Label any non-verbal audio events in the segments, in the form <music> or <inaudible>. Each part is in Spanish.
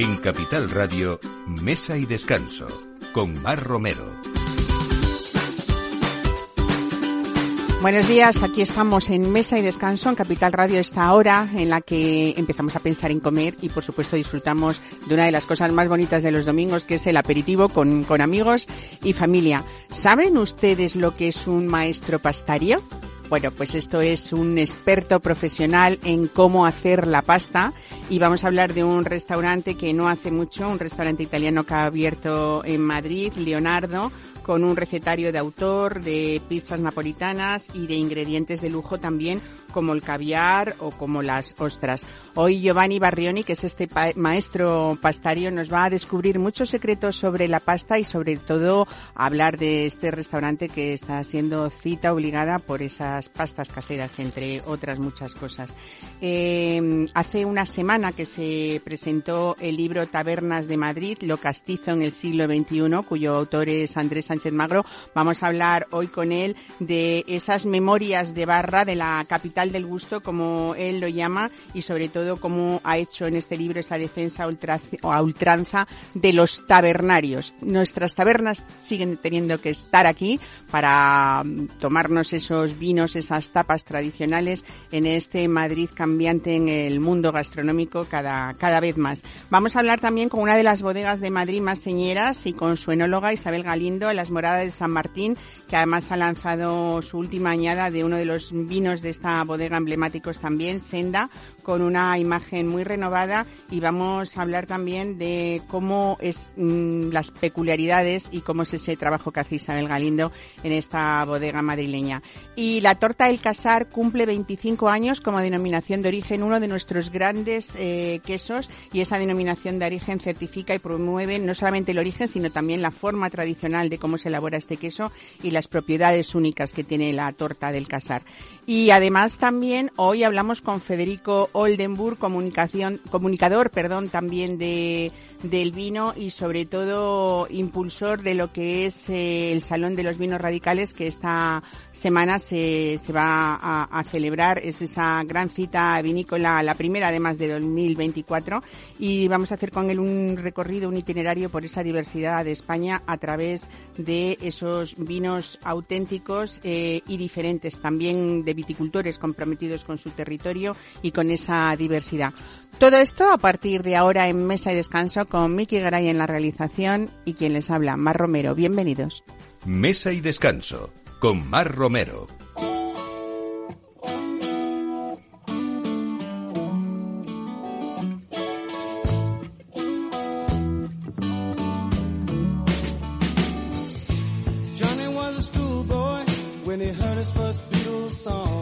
En Capital Radio, Mesa y Descanso, con Mar Romero. Buenos días, aquí estamos en Mesa y Descanso en Capital Radio esta hora en la que empezamos a pensar en comer y por supuesto disfrutamos de una de las cosas más bonitas de los domingos que es el aperitivo con, con amigos y familia. ¿Saben ustedes lo que es un maestro pastario? Bueno, pues esto es un experto profesional en cómo hacer la pasta y vamos a hablar de un restaurante que no hace mucho, un restaurante italiano que ha abierto en Madrid, Leonardo, con un recetario de autor, de pizzas napolitanas y de ingredientes de lujo también como el caviar o como las ostras. Hoy Giovanni Barrioni, que es este maestro pastario, nos va a descubrir muchos secretos sobre la pasta y sobre todo hablar de este restaurante que está siendo cita obligada por esas pastas caseras, entre otras muchas cosas. Eh, hace una semana que se presentó el libro Tabernas de Madrid, lo castizo en el siglo XXI, cuyo autor es Andrés Sánchez Magro. Vamos a hablar hoy con él de esas memorias de barra de la capital del gusto, como él lo llama, y sobre todo cómo ha hecho en este libro esa defensa a ultranza de los tabernarios. Nuestras tabernas siguen teniendo que estar aquí para mm, tomarnos esos vinos, esas tapas tradicionales en este Madrid cambiante en el mundo gastronómico cada, cada vez más. Vamos a hablar también con una de las bodegas de Madrid más señeras y con su enóloga Isabel Galindo en las moradas de San Martín, que además ha lanzado su última añada de uno de los vinos de esta bodega emblemáticos también, Senda, con una imagen muy renovada y vamos a hablar también de cómo es mm, las peculiaridades y cómo es ese trabajo que hace Isabel Galindo en esta bodega madrileña. Y la torta del Casar cumple 25 años como denominación de origen, uno de nuestros grandes eh, quesos y esa denominación de origen certifica y promueve no solamente el origen, sino también la forma tradicional de cómo se elabora este queso y las propiedades únicas que tiene la torta del Casar. Y además también hoy hablamos con Federico Oldenburg, comunicación, comunicador, perdón, también de del vino y sobre todo impulsor de lo que es eh, el Salón de los Vinos Radicales que esta semana se, se va a, celebrar. Es esa gran cita vinícola, la primera además de 2024 y vamos a hacer con él un recorrido, un itinerario por esa diversidad de España a través de esos vinos auténticos eh, y diferentes, también de viticultores comprometidos con su territorio y con esa diversidad. Todo esto a partir de ahora en Mesa y Descanso con Miki Garay en la realización y quien les habla, Mar Romero. Bienvenidos. Mesa y Descanso con Mar Romero. Johnny was a schoolboy when he heard his first Beatles song.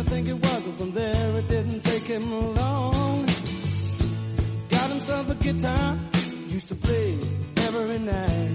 I think it was, but from there it didn't take him long. Got himself a guitar, used to play every night.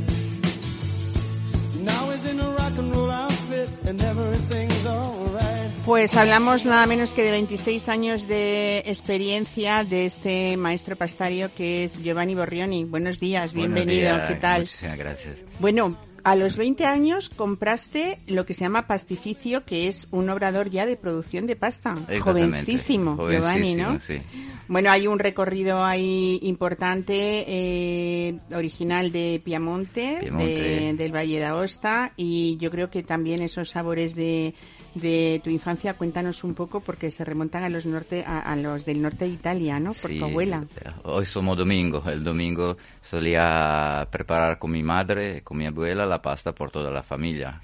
Now he's in a rock and roll outfit and everything's alright. Pues hablamos nada menos que de 26 años de experiencia de este maestro pastario que es Giovanni Borrioni. Buenos días, Buenos bienvenido. días, ¿Qué tal? Gracias. Bueno, a los 20 años compraste lo que se llama pastificio, que es un obrador ya de producción de pasta. Jovencísimo, Giovanni, ¿no? Sí. Bueno, hay un recorrido ahí importante, eh, original de Piamonte, Piamonte. de- del Valle de Aosta, y yo creo que también esos sabores de, de tu infancia, cuéntanos un poco, porque se remontan a los norte, a, a los del norte de Italia, ¿no? Por Sí, tu abuela. Hoy somos domingo. El domingo solía preparar con mi madre, con mi abuela, la pasta por toda la familia.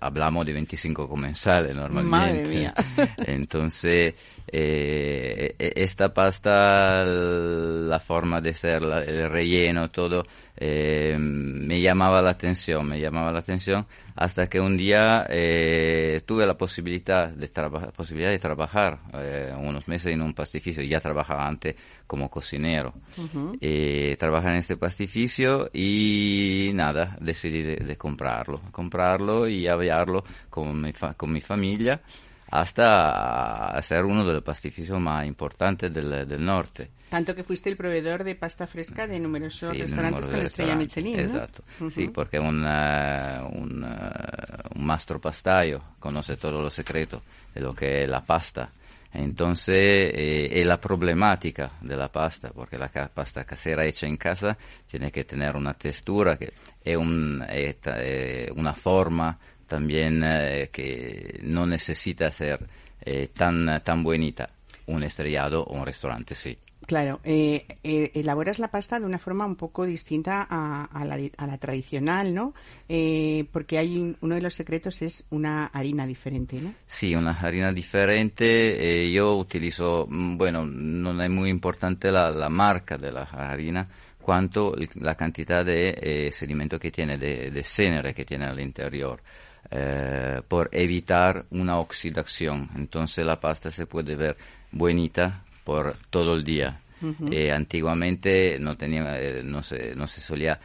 Hablamos de 25 comensales normalmente. Madre mía. <laughs> Entonces, eh, e- esta pasta, la forma de ser, la- el relleno, todo, eh, me llamaba la atención, me llamaba la atención hasta que un día eh, tuve la posibilidad de, posibilidad de trabajar eh, unos meses en un pastificio. Ya trabajaba antes como cocinero. Eh, trabajar en este pastificio y nada, decidí de, de comprarlo, comprarlo y aviarlo con mi, fa- con mi familia hasta ser uno de los pastificios más importantes del, del norte. Tanto que fuiste el proveedor de pasta fresca de numerosos Sí, restaurantes con de estrella Michelin, ¿no? Exacto, Ujú. sí, porque un, eh, un, eh, un mastro pastaio conoce todos los secretos de lo que es la pasta. Entonces, eh, es la problemática de la pasta, porque la pasta casera hecha en casa tiene que tener una textura, que es un, ta- eh, una forma también eh, que no necesita ser eh, tan, tan bonita. Un estrellado o un restaurante, sí. Claro, eh, eh, elaboras la pasta de una forma un poco distinta a, a la, a la tradicional, ¿no? Eh, porque hay un- uno de los secretos es una harina diferente, ¿no? Sí, una harina diferente. eh, yo utilizo, mm, bueno, no es muy importante la, la marca de la harina, cuanto la cantidad de eh, sedimento que tiene, de, de cenere que tiene al interior, eh, por evitar una oxidación. Entonces la pasta se puede ver bonita por todo el día. Eh, antiguamente no tenía, eh, no se, no se solía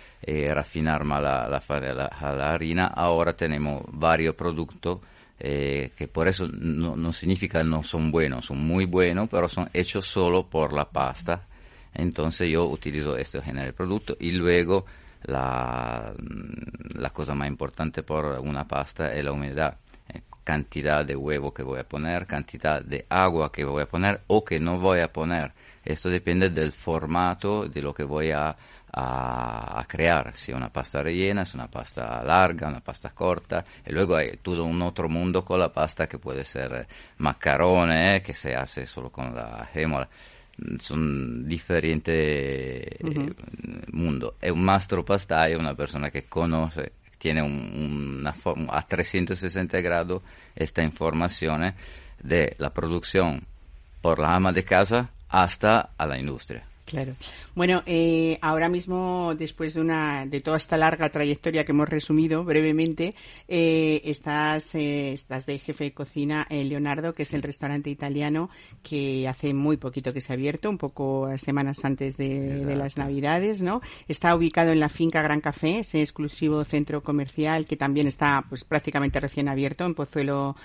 rafinar más la, la, fa- la- la harina, ahora tenemos varios productos que por eso no, no significa no son buenos, son muy buenos, pero son hechos solo por la pasta. Entonces yo utilizo este género de producto y luego la, la cosa más importante por una pasta es la humedad. Eh, cantidad de huevo que voy a poner, cantidad de agua que voy a poner o que no voy a poner. Esto depende del formato de lo que voy a, a, crear. Si es una pasta rellena, es una pasta larga, una pasta corta. Y luego hay todo un otro mundo con la pasta que puede ser macarone, eh, que se hace solo con la gémola. Mm, Son diferentes eh. E un mastro pastaio è una persona che conosce, tiene un- una forma a 360 grados esta información de la producción por la ama de casa hasta a la industria. Claro. Bueno, eh, ahora mismo, después de una, de toda esta larga trayectoria que hemos resumido brevemente, eh, estás, eh, estás de jefe de cocina en Leonardo, que es el restaurante italiano que hace muy poquito que se ha abierto, un poco semanas antes de, de las Navidades, ¿no? Está ubicado en la finca Gran Café, ese exclusivo centro comercial que también está, pues, prácticamente recién abierto en Pozuelo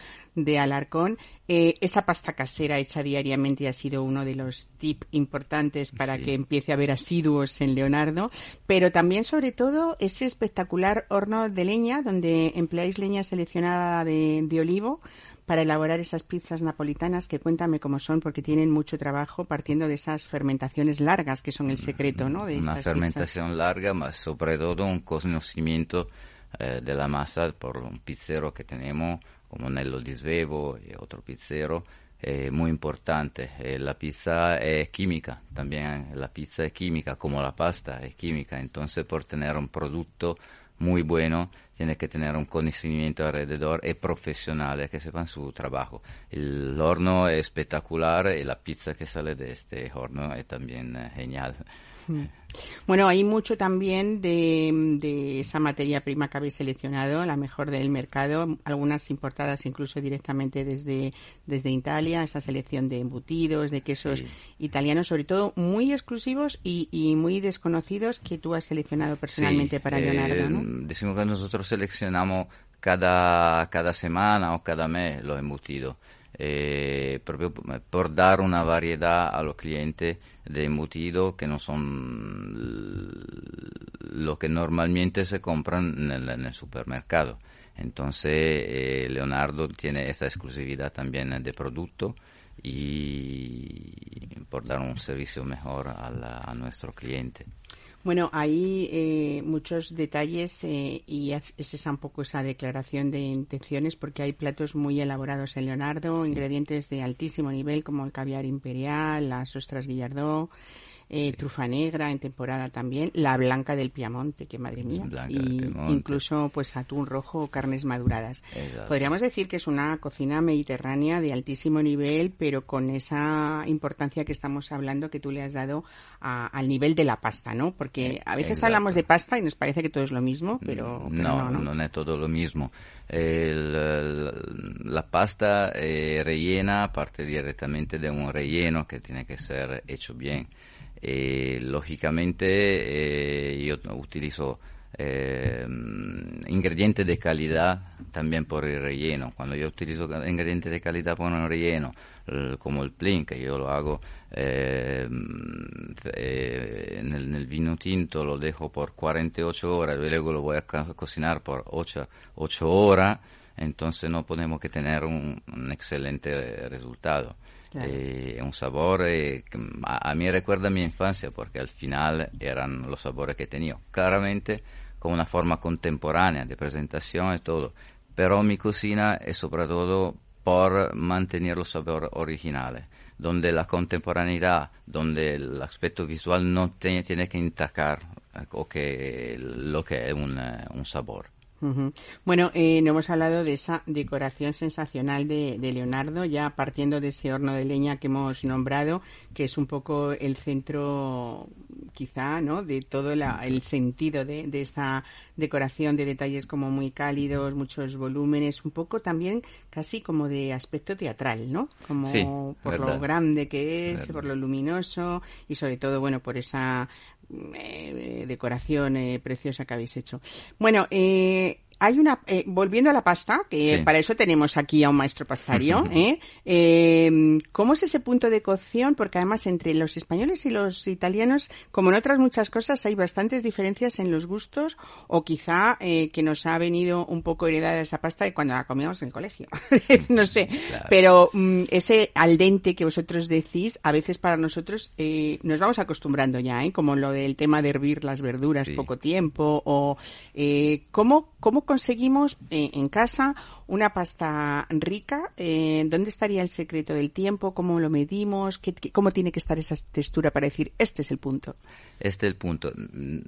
de Alarcón. Eh, esa pasta casera hecha diariamente ha sido uno de los tips importantes para Sí. que empiece a haber asiduos en Leonardo, pero también, sobre todo, ese espectacular horno de leña donde empleáis leña seleccionada de, de olivo para elaborar esas pizzas napolitanas que cuéntame cómo son porque tienen mucho trabajo partiendo de esas fermentaciones largas que son el secreto, ¿no? De Una estas fermentación larga, ma sobre todo un conocimiento eh, de la masa por un pizzero que tenemos, como Nello Di Svevo y otro pizzero, eh, muy importante. Eh, la pizza es química, también la pizza es química, como la pasta es química. Entonces, por tener un producto muy bueno, tiene que tener un conocimiento alrededor y profesionales que sepan su trabajo. El horno es espectacular y la pizza que sale de este horno es también eh, genial. Bueno, hay mucho también de, de esa materia prima que habéis seleccionado, la mejor del mercado, algunas importadas incluso directamente desde, desde Italia, esa selección de embutidos, de quesos Sí. italianos, sobre todo muy exclusivos y, y muy desconocidos que tú has seleccionado personalmente Sí, para eh, Leonardo, ¿no? Decimos que nosotros seleccionamos cada, cada semana o cada mes los embutidos, eh, proprio p- por dar una variedad a los clientes de embutidos que no son l- lo que normalmente se compran en el, en el supermercado. Entonces, eh, Leonardo tiene esa exclusividad también de producto y por dar un servicio mejor a, la- a nuestro cliente. Bueno, hay eh, muchos detalles eh, y es es esa un poco esa declaración de intenciones porque hay platos muy elaborados en Leonardo, ingredientes de altísimo nivel como el caviar imperial, las ostras Guillardó, eh, trufa negra en temporada también, la blanca del Piamonte, que madre mía, Blanca y incluso pues atún rojo o carnes maduradas. Exacto. Podríamos decir que es una cocina mediterránea de altísimo nivel, pero con esa importancia que estamos hablando que tú le has dado a- al nivel de la pasta, ¿no? Porque a veces Exacto. hablamos de pasta y nos parece que todo es lo mismo, pero, pero no, no, è tutto lo mismo. El- la, la pasta eh, rellena parte direttamente da un relleno che tiene che essere hecho bien. E, lógicamente eh, yo utilizo eh, ingredientes de calidad también por el relleno. Cuando yo utilizo ingredientes de calidad por un relleno, eh, como el plin, que yo lo hago eh, eh, en, el, vino tinto, lo dejo por 48 horas, luego lo voy a co- cocinar por 8, 8 horas, entonces no podemos que tener un excelente resultado. Eh, un sabor eh, que a, mí recuerda mi infancia porque al final eran los sabores que tenía. Claramente con una forma contemporánea de presentación y todo, pero mi cocina es sobre todo por mantener los sabores originales, donde la contemporaneidad, donde el aspecto visual no tiene, intacar eh, o que lo que es un, un sabor. Bueno, eh, no hemos hablado de esa decoración sensacional de, de Leonardo, ya partiendo de ese horno de leña que hemos nombrado, que es un poco el centro, quizá, ¿no? De todo la- el sentido de, de esta decoración de detalles como muy cálidos, muchos volúmenes, un poco también casi como de aspecto teatral, ¿no? Como Sí, por lo grande que es, Verdad. por lo luminoso y sobre todo, bueno, por esa decoración eh, preciosa que habéis hecho. Bueno, eh, hay una, eh, volviendo a la pasta, que Sí. para eso tenemos aquí a un maestro pastario, <laughs> ¿eh? Eh, ¿Cómo es ese punto de cocción? Porque además entre los españoles y los italianos, como en otras muchas cosas, hay bastantes diferencias en los gustos o quizá eh, que nos ha venido un poco heredada esa pasta de cuando la comíamos en el colegio. <laughs> no sé, Claro. pero mm, ese al dente que vosotros decís, a veces para nosotros eh, nos vamos acostumbrando ya, ¿eh? como lo del tema de hervir las verduras Sí. poco tiempo o eh, ¿cómo, cómo conseguimos eh, en casa una pasta rica, eh, ¿dónde estaría el secreto del tiempo? ¿Cómo lo medimos? ¿Qué, qué- ¿Cómo tiene que estar esa textura para decir este es el punto? Este es el punto. Mm,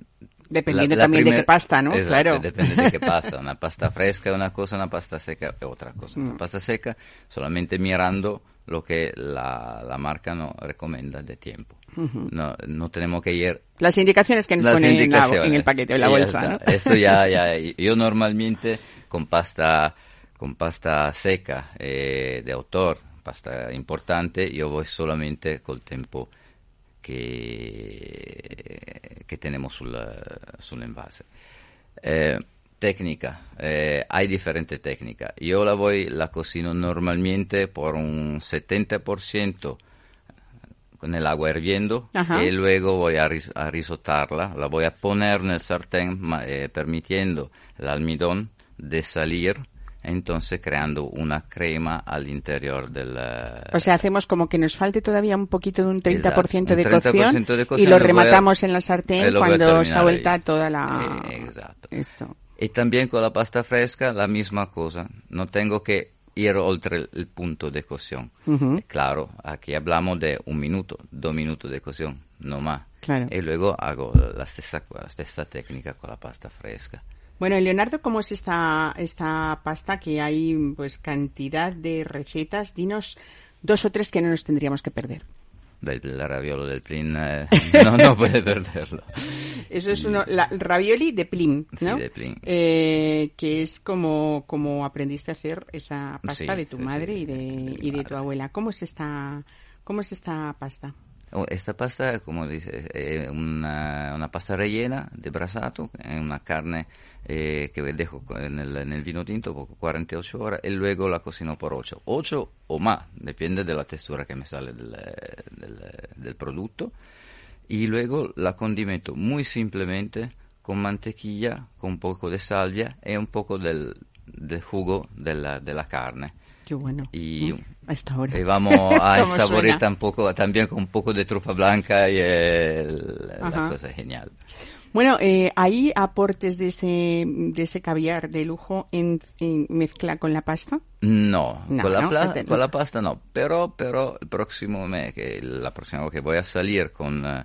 Dependiendo también de qué pasta, ¿no? Exacto, Claro. Depende de qué <laughs> pasta. Una pasta fresca es una cosa, una pasta seca es otra cosa. Mm. Una pasta seca solamente mirando lo que la, la marca nos recomienda de tiempo. no, no tenemos que ir Las indicaciones que nos ponen en, en el paquete en la bolsa. ¿no? Esto ya, <laughs> ya, yo normalmente con pasta, con pasta seca eh, de autor, pasta importante, yo voy solamente col tiempo que, que tenemos sul, sull'envase. Eh, técnica, eh, hay diferentes técnicas. Yo la voy, la cocino normalmente por un 70% con el agua hirviendo Ajá. y luego voy a, ris- a risotarla, la voy a poner en el sartén eh, permitiendo el almidón de salir, entonces creando una crema al interior del... eh, O sea, hacemos como que nos falte todavía un poquito de un 30% Exacto, de, un 30% cocción, de y cocción lo lo voy a- rematamos en la eh, sartén a cuando se ha ahí. toda la... Eh, exacto. Esto. Y también con la pasta fresca la misma cosa. No tengo que ir oltre el, punto de cocción. Ujú. Claro, aquí hablamos de un minuto, dos minutos de cocción, no más. Claro. Y luego hago la stessa, la stessa técnica con la pasta fresca. Bueno, Leonardo, ¿cómo es esta, esta pasta? Que hay pues cantidad de recetas. Dinos dos o tres que no nos tendríamos que perder. Del, el raviolo del plin eh, <laughs> no, no puede perderlo. Eso es uno, la ravioli de Plim, Sí, ¿no? de Plim. Eh, que es como, como aprendiste a hacer esa pasta Sí, de tu sí, madre sí, y de, de y de tu abuela. ¿Cómo es esta, cómo es esta pasta? Oh, Esta pasta, como dice, es una, una pasta rellena de brasato, es una carne eh, que dejo en el, en el vino tinto por 48 horas y luego la cocino por 8. 8 o más, depende de la textura que me sale del, del, del producto. Y luego la condimento muy simplemente con mantequilla, con un poco de salvia y un poco del, del jugo de la, de la carne. Qué bueno. Y-. A esta hora. Y vamos <laughs> a ¿Cómo saborear tampoco, también con un poco de trufa blanca y eh, la cosa es genial. Bueno, eh, ¿hay aportes de ese, de ese caviar de lujo en, en mezcla con la pasta? No, No, con, la no, pla- con la pasta no, pero, pero el próximo mes, que la próxima vez que voy a salir con, eh,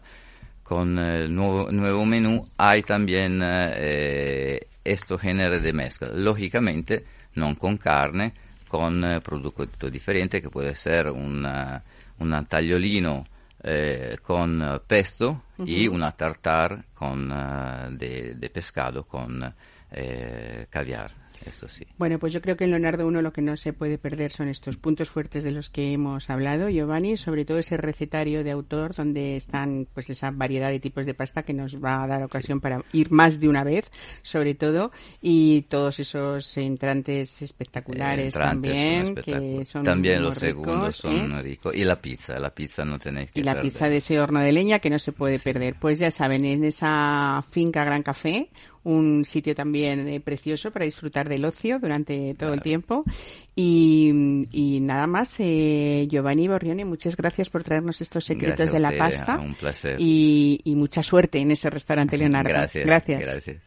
con el nuevo, nuevo menú, hay también eh, esto género de mezcla. Lógicamente, no con carne, con eh, producto diferente, que puede ser una, una tagliolino eh, con eh, pesto y una tartar con, eh, de, de pescado con eh, caviar, eso sí. Bueno, pues yo creo que en Leonardo uno lo que no se puede perder son estos puntos fuertes de los que hemos hablado, Giovanni, sobre todo ese recetario de autor donde están pues esa variedad de tipos de pasta que nos va a dar ocasión para ir más de una vez, sobre todo, y todos esos entrantes espectaculares Eh, entrantes también, que son También los segundos son ¿eh? ricos. Y la pizza, la pizza no tenéis que y la perder. pizza de ese horno de leña que no se puede perder. Pues ya saben, en esa finca Gran Café, un sitio también eh, precioso para disfrutar del ocio durante todo el tiempo. Y, nada más, eh, Giovanni Borrione, muchas gracias por traernos estos secretos de la pasta. Un placer. Y, y, mucha suerte en ese restaurante, <laughs> Leonardo. Gracias. Gracias. gracias.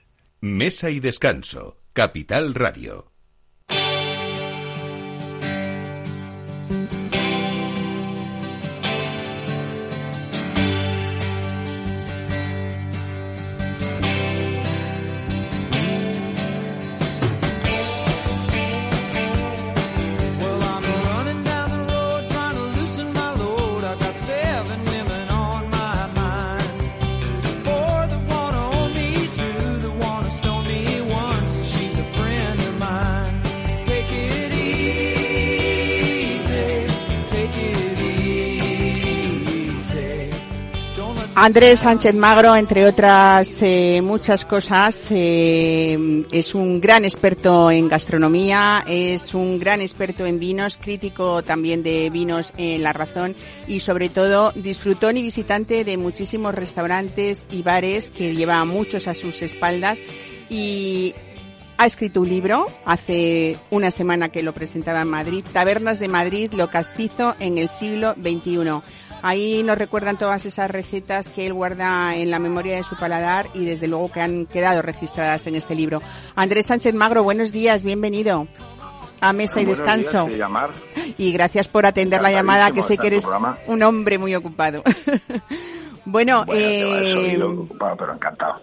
Mesa y descanso. Capital Radio. Andrés Sánchez Magro, entre otras eh, muchas cosas, eh, es un gran experto en gastronomía, es un gran experto en vinos, crítico también de vinos en La Razón y sobre todo disfrutón y visitante de muchísimos restaurantes y bares que lleva muchos a sus espaldas y ha escrito un libro hace una semana que lo presentaba en Madrid, Tabernas de Madrid, lo castizo en el siglo XXI. Ahí nos recuerdan todas esas recetas que él guarda en la memoria de su paladar y desde luego que han quedado registradas en este libro. Andrés Sánchez Magro, buenos días, bienvenido a Mesa y Descanso. y gracias por atender la llamada, que sé que eres un hombre muy ocupado. <laughs> bueno, eh, ocupado, pero encantado.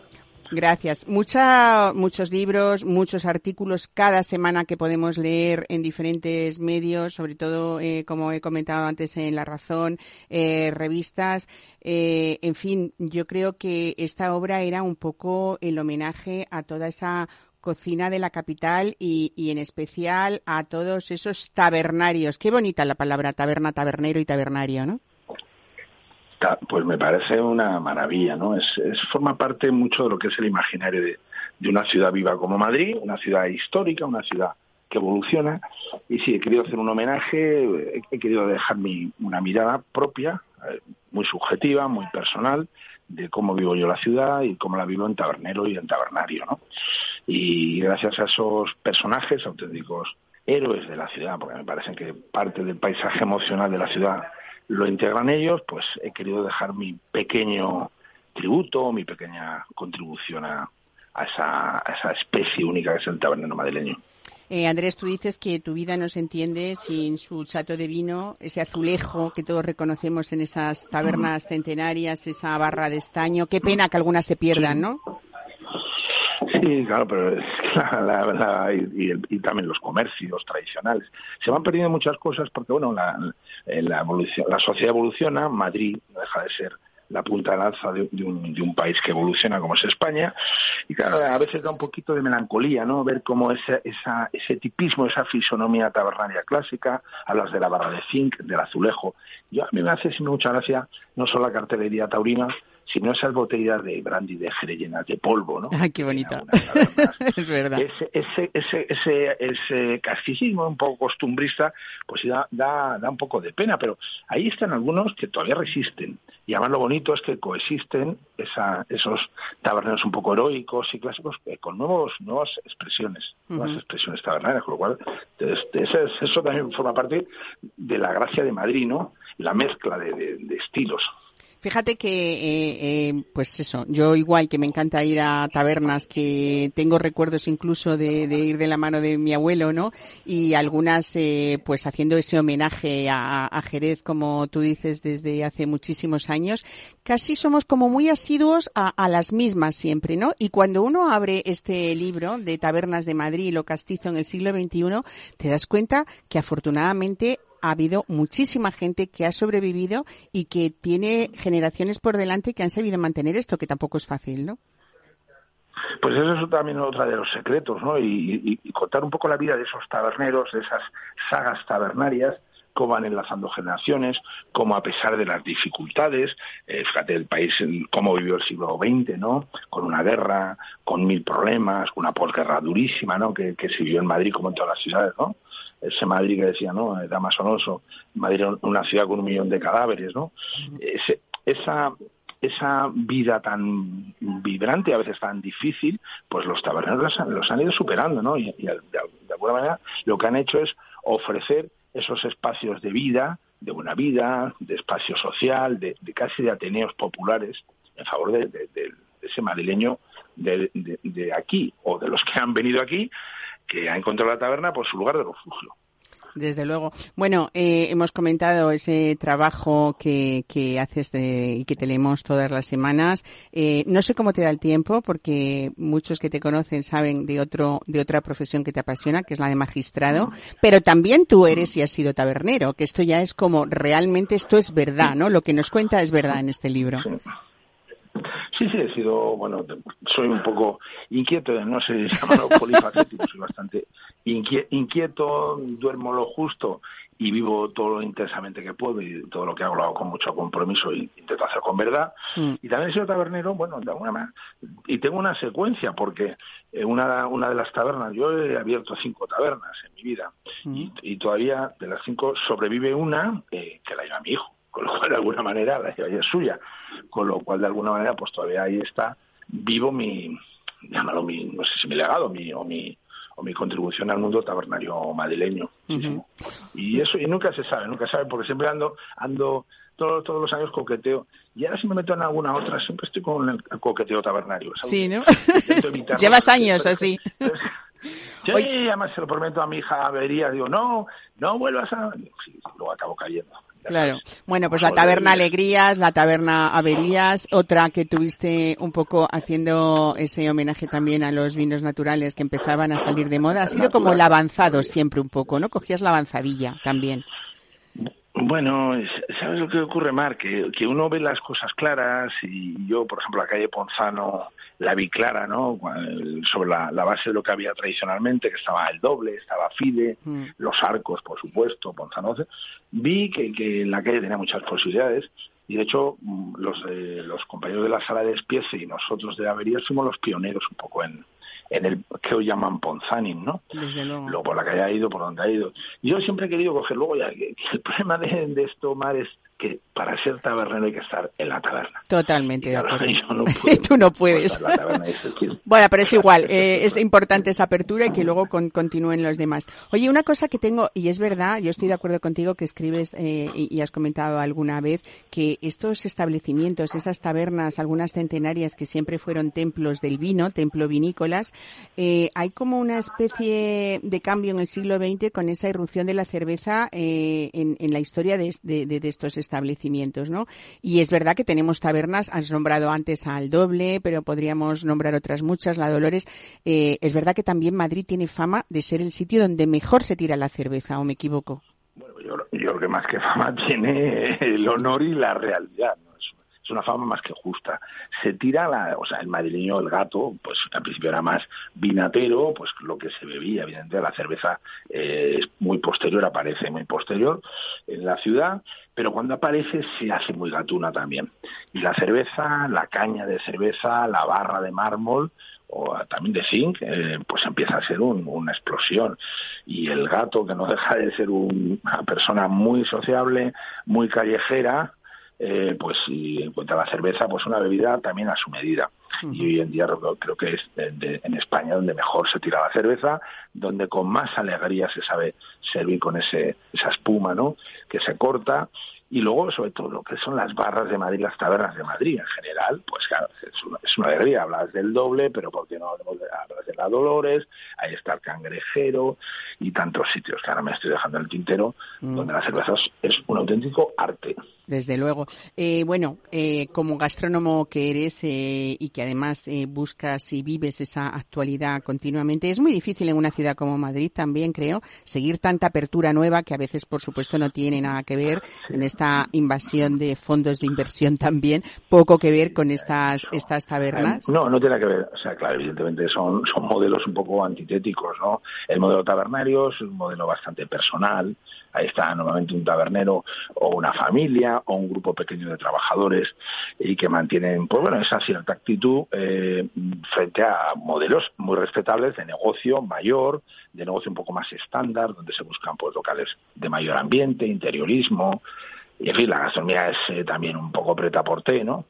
Gracias. Mucha, muchos libros, muchos artículos cada semana que podemos leer en diferentes medios, sobre todo, eh, como he comentado antes, en La Razón, eh, revistas. Eh, en fin, yo creo que esta obra era un poco el homenaje a toda esa cocina de la capital y, y, en especial a todos esos tabernarios. Qué bonita la palabra taberna, tabernero y tabernario, ¿no? Pues me parece una maravilla, ¿no? Es, forma parte mucho de lo que es el imaginario de, una ciudad viva como Madrid, una ciudad histórica, una ciudad que evoluciona. Y sí, he querido hacer un homenaje, he, querido dejar mi, una mirada propia, eh, muy subjetiva, muy personal, de cómo vivo yo la ciudad y cómo la vivo en tabernero y en tabernario, ¿no? Y gracias a esos personajes auténticos héroes de la ciudad, porque me parecen que parte del paisaje emocional de la ciudad lo integran ellos, pues he querido dejar mi pequeño tributo, mi pequeña contribución a, esa, esa, especie única que es el tabernero madrileño. Eh, Andrés, tú dices que tu vida no se entiende sin su chato de vino, ese azulejo que todos reconocemos en esas tabernas centenarias, esa barra de estaño. Qué pena que algunas se pierdan, ¿no? Sí, claro, pero es la, la, y, también los comercios tradicionales. Se van perdiendo muchas cosas porque, bueno, la, la, evolución, la sociedad evoluciona, Madrid no deja de ser la punta de lanza de, un, de, un, país que evoluciona como es España. Y claro, a veces da un poquito de melancolía, ¿no? Ver cómo ese, esa, ese tipismo, esa fisonomía tabernaria clásica, hablas de la barra de zinc, del azulejo. Yo, a mí me hace mucha gracia no solo la cartelería taurina, sino esas botellas de brandy de Jerez llenas de polvo, ¿no? ¡Ay, qué bonita! <laughs> es verdad. Ese, ese, ese, ese, ese casquillismo un poco costumbrista, pues da, da, da un poco de pena, pero ahí están algunos que todavía resisten. Y además lo bonito es que coexisten esa, esos taberneros un poco heroicos y clásicos eh, con nuevos, nuevas expresiones, nuevas expresiones tabernarias, con lo cual eso, eso también forma parte de la gracia de Madrid, ¿no? La mezcla de, de estilos. Fíjate que, eh, eh, pues eso, yo igual que me encanta ir a tabernas, que tengo recuerdos incluso de, ir de la mano de mi abuelo, ¿no? Y algunas, eh, pues haciendo ese homenaje a, Jerez, como tú dices, desde hace muchísimos años, casi somos como muy asiduos a, a, las mismas siempre, ¿no? Y cuando uno abre este libro de Tabernas de Madrid, lo castizo en el siglo XXI, te das cuenta que afortunadamente ha habido muchísima gente que ha sobrevivido y que tiene generaciones por delante que han sabido mantener esto, que tampoco es fácil, ¿no? Pues eso es también otra de los secretos, ¿no? Y, contar un poco la vida de esos taberneros, de esas sagas tabernarias, cómo van enlazando generaciones, cómo a pesar de las dificultades, eh, fíjate el país, cómo vivió el siglo XX, ¿no? Con una guerra, con mil problemas, una posguerra durísima, ¿no? Que, que se vivió en Madrid como en todas las ciudades, ¿no? ese Madrid que decía, ¿no? Damasonoso, Madrid una ciudad con un millón de cadáveres, ¿no? Esa, esa vida tan vibrante a veces tan difícil, pues los taberneros los han, ido superando, ¿no? Y, de, alguna manera lo que han hecho es ofrecer esos espacios de vida, de buena vida, de espacio social, de, casi de ateneos populares en favor de, ese madrileño de, aquí o de los que han venido aquí que ha encontrado la taberna por su lugar de refugio. Desde luego. Bueno, eh, hemos comentado ese trabajo que, que haces y que te leemos todas las semanas. Eh, no sé cómo te da el tiempo, porque muchos que te conocen saben de otro, de otra profesión que te apasiona, que es la de magistrado. Pero también tú eres y has sido tabernero, que esto ya es como realmente esto es verdad, ¿no? Lo que nos cuenta es verdad en este libro. Sí, sí, he sido, bueno, soy un poco inquieto, no sé si llamarlo polifacético, soy bastante inquieto, duermo lo justo y vivo todo lo intensamente que puedo y todo lo que hago lo hago con mucho compromiso y intento hacer con verdad. Mm. Y también he sido tabernero, bueno, de alguna manera, y tengo una secuencia porque eh, una, una de las tabernas, yo he abierto cinco tabernas en mi vida mm. y, todavía de las cinco sobrevive una eh, que la lleva mi hijo con lo cual de alguna manera la ciudad es suya, con lo cual de alguna manera pues todavía ahí está vivo mi, llámalo mi, no sé si mi legado mi, o mi o mi contribución al mundo tabernario madrileño. Y eso, y nunca se sabe, nunca se sabe, porque siempre ando, ando todos, todos los años coqueteo. Y ahora si me meto en alguna otra, siempre estoy con el coqueteo tabernario. Sí, ¿no? <laughs> Llevas años así. Yo además se lo prometo a mi hija Avería, digo, no, no vuelvas a... Sí, luego acabo cayendo. Claro. Bueno, pues la taberna Alegrías, la taberna Averías, otra que tuviste un poco haciendo ese homenaje también a los vinos naturales que empezaban a salir de moda. Ha sido como el avanzado siempre un poco, ¿no? Cogías la avanzadilla también. Bueno, ¿sabes lo que ocurre, Mar? Que, que uno ve las cosas claras y yo, por ejemplo, la calle Ponzano la vi clara, ¿no? Sobre la, base de lo que había tradicionalmente, que estaba el doble, estaba Fide, mm. los arcos, por supuesto, Ponzano. Vi que, que la calle tenía muchas posibilidades y de hecho mm, los, los compañeros de la sala de despiece y nosotros de Averías fuimos los pioneros un poco en, en el que hoy llaman Ponzanin, ¿no? luego. por la que haya ido, por donde ha ido. yo siempre he querido coger luego ya que, el problema de, de esto, Mar, es que para ser tabernero hay que estar en la taberna. Totalmente de acuerdo. <laughs> Tú no puedes. <laughs> bueno, pero es igual. Eh, es importante esa apertura y que luego continúen los demás. Oye, una cosa que tengo, y es verdad, yo estoy de acuerdo contigo que escribes eh, y, has comentado alguna vez que estos establecimientos, esas tabernas, algunas centenarias que siempre fueron templos del vino, templo vinícolas, eh, hay como una especie de cambio en el siglo XX con esa irrupción de la cerveza en, la historia de, de, de estos establecimientos, ¿no? Y es verdad que tenemos tabernas, has nombrado antes al doble, pero podríamos nombrar otras muchas, la Dolores. Eh, es verdad que también Madrid tiene fama de ser el sitio donde mejor se tira la cerveza, ¿o me equivoco? Bueno, yo, yo creo que más que fama <laughs> tiene el honor y la realidad es una fama más que justa. Se tira la, o sea, el madrileño, el gato, pues al principio era más vinatero, pues lo que se bebía, evidentemente la cerveza eh, es muy posterior, aparece muy posterior en la ciudad, pero cuando aparece se hace muy gatuna también. Y la cerveza, la caña de cerveza, la barra de mármol, o también de zinc, eh, pues empieza a ser una explosión. Y el gato, que no <laughs> deja de ser una persona muy sociable, muy callejera, eh, pues si encuentra la cerveza, pues una bebida también a su medida. Y hoy en día creo que es en España donde mejor se tira la cerveza, donde con más alegría se sabe servir con ese, esa espuma, ¿no? Que se corta y luego, sobre todo, lo que son las barras de Madrid, las tabernas de Madrid en general, pues claro, es una, es una alegría. Hablas del doble, pero ¿por qué no hablamos de, hablas de la Dolores? Ahí está el cangrejero y tantos sitios que ahora me estoy dejando en el tintero, mm. donde la cerveza es un auténtico arte. Desde luego. Eh, bueno, eh, como gastrónomo que eres eh, y que además eh, buscas y vives esa actualidad continuamente, es muy difícil en una ciudad como Madrid también, creo, seguir tanta apertura nueva que a veces, por supuesto, no tiene nada que ver en esta invasión de fondos de inversión también, poco que ver con estas estas tabernas. No, no tiene que ver. O sea, claro, evidentemente son, son modelos un poco antitéticos, ¿no? El modelo tabernario es un modelo bastante personal. Ahí está normalmente un tabernero o una familia o un grupo pequeño de trabajadores y que mantienen pues bueno esa cierta actitud eh, frente a modelos muy respetables de negocio mayor, de negocio un poco más estándar, donde se buscan pues locales de mayor ambiente, interiorismo, y en fin, la gastronomía es eh, también un poco preta por té, ¿no?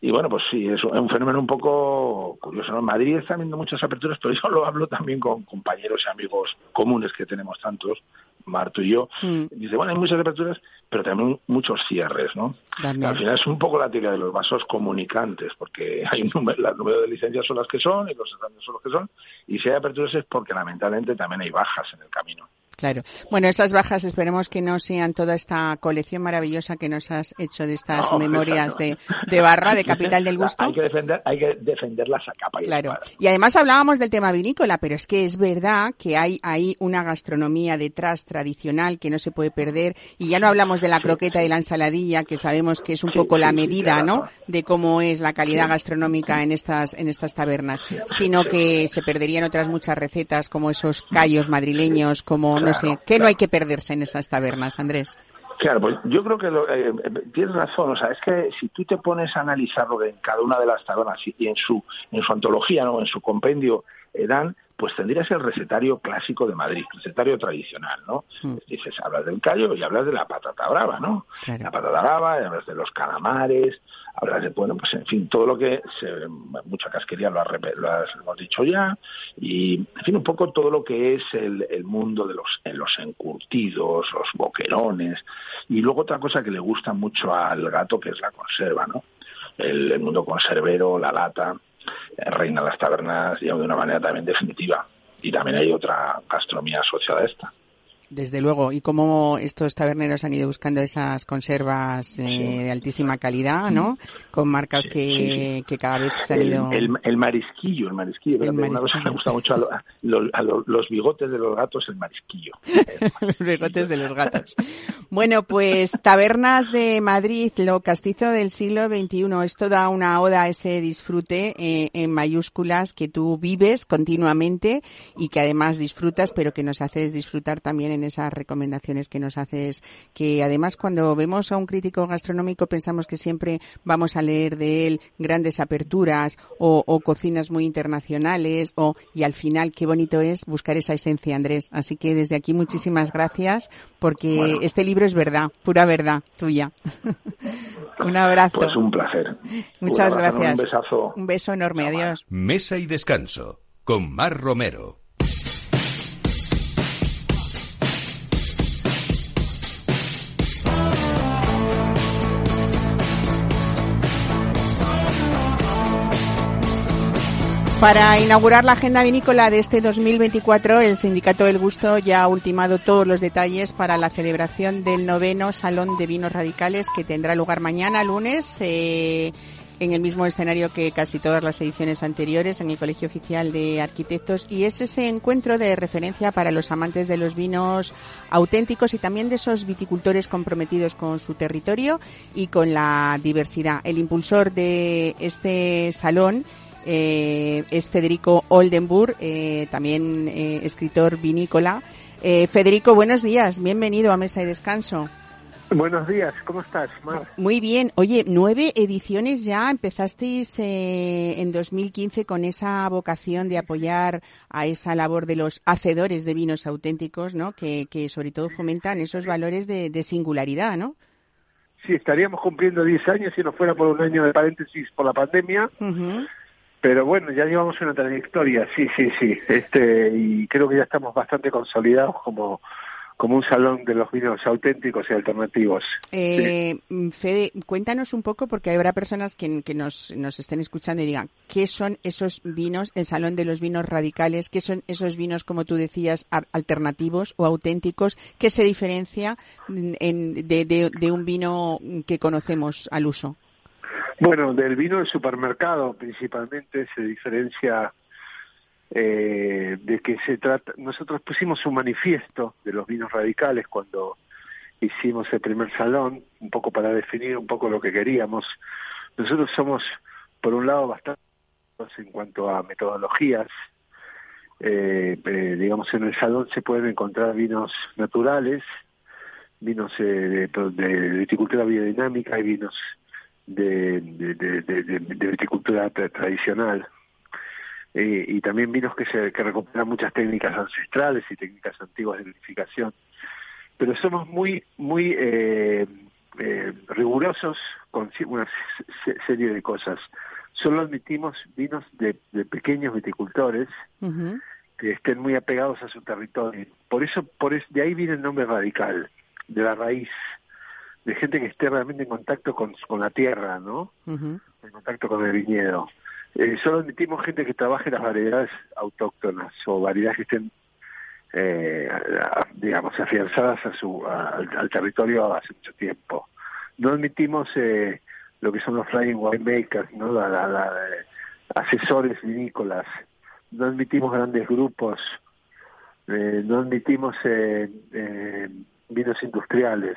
Y bueno, pues sí, es un fenómeno un poco curioso, ¿no? En Madrid están viendo muchas aperturas, pero yo lo hablo también con compañeros y amigos comunes que tenemos tantos, Marto y yo. Mm. Dice, bueno, hay muchas aperturas, pero también muchos cierres, ¿no? Al final es un poco la teoría de los vasos comunicantes, porque <laughs> hay un número, el número de licencias son las que son y los extranjeros son los que son, y si hay aperturas es porque lamentablemente también hay bajas en el camino. Claro. Bueno, esas bajas esperemos que no sean toda esta colección maravillosa que nos has hecho de estas memorias de, Barra, de Capital del Gusto. Hay que, defender, hay que defenderlas a capa y Claro. Y además hablábamos del tema vinícola, pero es que es verdad que hay ahí una gastronomía detrás tradicional que no se puede perder. Y ya no hablamos de la croqueta y la ensaladilla, que sabemos que es un poco la medida, ¿no? De cómo es la calidad gastronómica en estas, en estas tabernas, sino que se perderían otras muchas recetas como esos callos madrileños, como no ¿Qué no hay que perderse en esas tabernas, Andrés? Claro, pues yo creo que eh, eh, tienes razón, o sea, es que si tú te pones a analizarlo en cada una de las tabernas y en su en su antología, ¿no? en su compendio, eh, dan pues tendrías el recetario clásico de Madrid, recetario tradicional, ¿no? Mm. Dices, hablas del callo y hablas de la patata brava, ¿no? La patata brava, y hablas de los calamares, hablas de, bueno, pues en fin, todo lo que, se, mucha casquería lo, has, hemos dicho ya, y en fin, un poco todo lo que es el, mundo de los, en los encurtidos, los boquerones, y luego otra cosa que le gusta mucho al gato, que es la conserva, ¿no? el mundo conservero, la lata, reina las tabernas, digamos, de una manera también definitiva. Y también hay otra gastronomía asociada a esta. Desde luego, y cómo estos taberneros han ido buscando esas conservas eh, de altísima calidad, ¿no? Con marcas que, que cada vez se han ido... El, marisquillo, el marisquillo, el Una cosa que me gusta mucho a, los bigotes de los gatos, el marisquillo. <laughs> los bigotes de los gatos. Bueno, pues Tabernas de Madrid, lo castizo del siglo XXI, es toda una oda a ese disfrute eh, en mayúsculas que tú vives continuamente y que además disfrutas, pero que nos haces disfrutar también en esas recomendaciones que nos haces, que además cuando vemos a un crítico gastronómico pensamos que siempre vamos a leer de él grandes aperturas o, cocinas muy internacionales o y al final qué bonito es buscar esa esencia, Andrés. Así que desde aquí muchísimas gracias porque este libro es verdad, pura verdad tuya. <laughs> un abrazo. Pues un placer. Muchas gracias. Un besazo. Un beso enorme. Adiós. Mesa y descanso con Mar Romero. Para inaugurar la agenda vinícola de este 2024, el Sindicato del Gusto ya ha ultimado todos los detalles para la celebración del noveno Salón de Vinos Radicales que tendrá lugar mañana, lunes, eh, en el mismo escenario que casi todas las ediciones anteriores, en el Colegio Oficial de Arquitectos. Y es ese encuentro de referencia para los amantes de los vinos auténticos y también de esos viticultores comprometidos con su territorio y con la diversidad. El impulsor de este salón eh, es Federico Oldenburg, eh, también eh, escritor vinícola. Federico, buenos días, bienvenido a Mesa y Descanso. Buenos días, ¿cómo estás, Mar? Muy bien. Oye, nueve ediciones ya. Empezasteis en 2015 con esa vocación de apoyar a esa labor de los hacedores de vinos auténticos, ¿no? Que, sobre todo fomentan esos valores de, singularidad, ¿no? Sí, estaríamos cumpliendo diez años si no fuera por un año de paréntesis por la pandemia. Pero bueno, ya llevamos una trayectoria, sí, sí, sí. Este, y creo que ya estamos bastante consolidados como, como un salón de los vinos auténticos y alternativos. Eh, Fede, cuéntanos un poco, porque habrá personas que, nos, nos estén escuchando y digan, ¿qué son esos vinos, el salón de los vinos radicales? ¿Qué son esos vinos, como tú decías, alternativos o auténticos? ¿Qué se diferencia en, de, de un vino que conocemos al uso? Bueno, del vino de supermercado principalmente se diferencia eh, de que se trata. Nosotros pusimos un manifiesto de los vinos radicales cuando hicimos el primer salón, un poco para definir un poco lo que queríamos. Nosotros somos, por un lado, bastante en cuanto a metodologías. Eh, eh, digamos, en el salón se pueden encontrar vinos naturales, vinos de, de viticultura biodinámica y vinos de, de, de, viticultura tradicional. Eh, y también vinos que, se, que recuperan muchas técnicas ancestrales y técnicas antiguas de vinificación. Pero somos muy, muy, eh, eh, rigurosos con una serie de cosas. Solo admitimos vinos de, pequeños viticultores que estén muy apegados a su territorio. Por eso, por es, de ahí viene el nombre radical, de la raíz, de gente que esté realmente en contacto con, con la tierra, ¿no? En contacto con el viñedo. Eh, solo admitimos gente que trabaje las variedades autóctonas o variedades que estén eh, digamos, afianzadas a su, al, territorio hace mucho tiempo. No admitimos eh, lo que son los flying winemakers, ¿no? La, la, asesores vinícolas. No admitimos grandes grupos. Eh, no admitimos eh, eh, vinos industriales.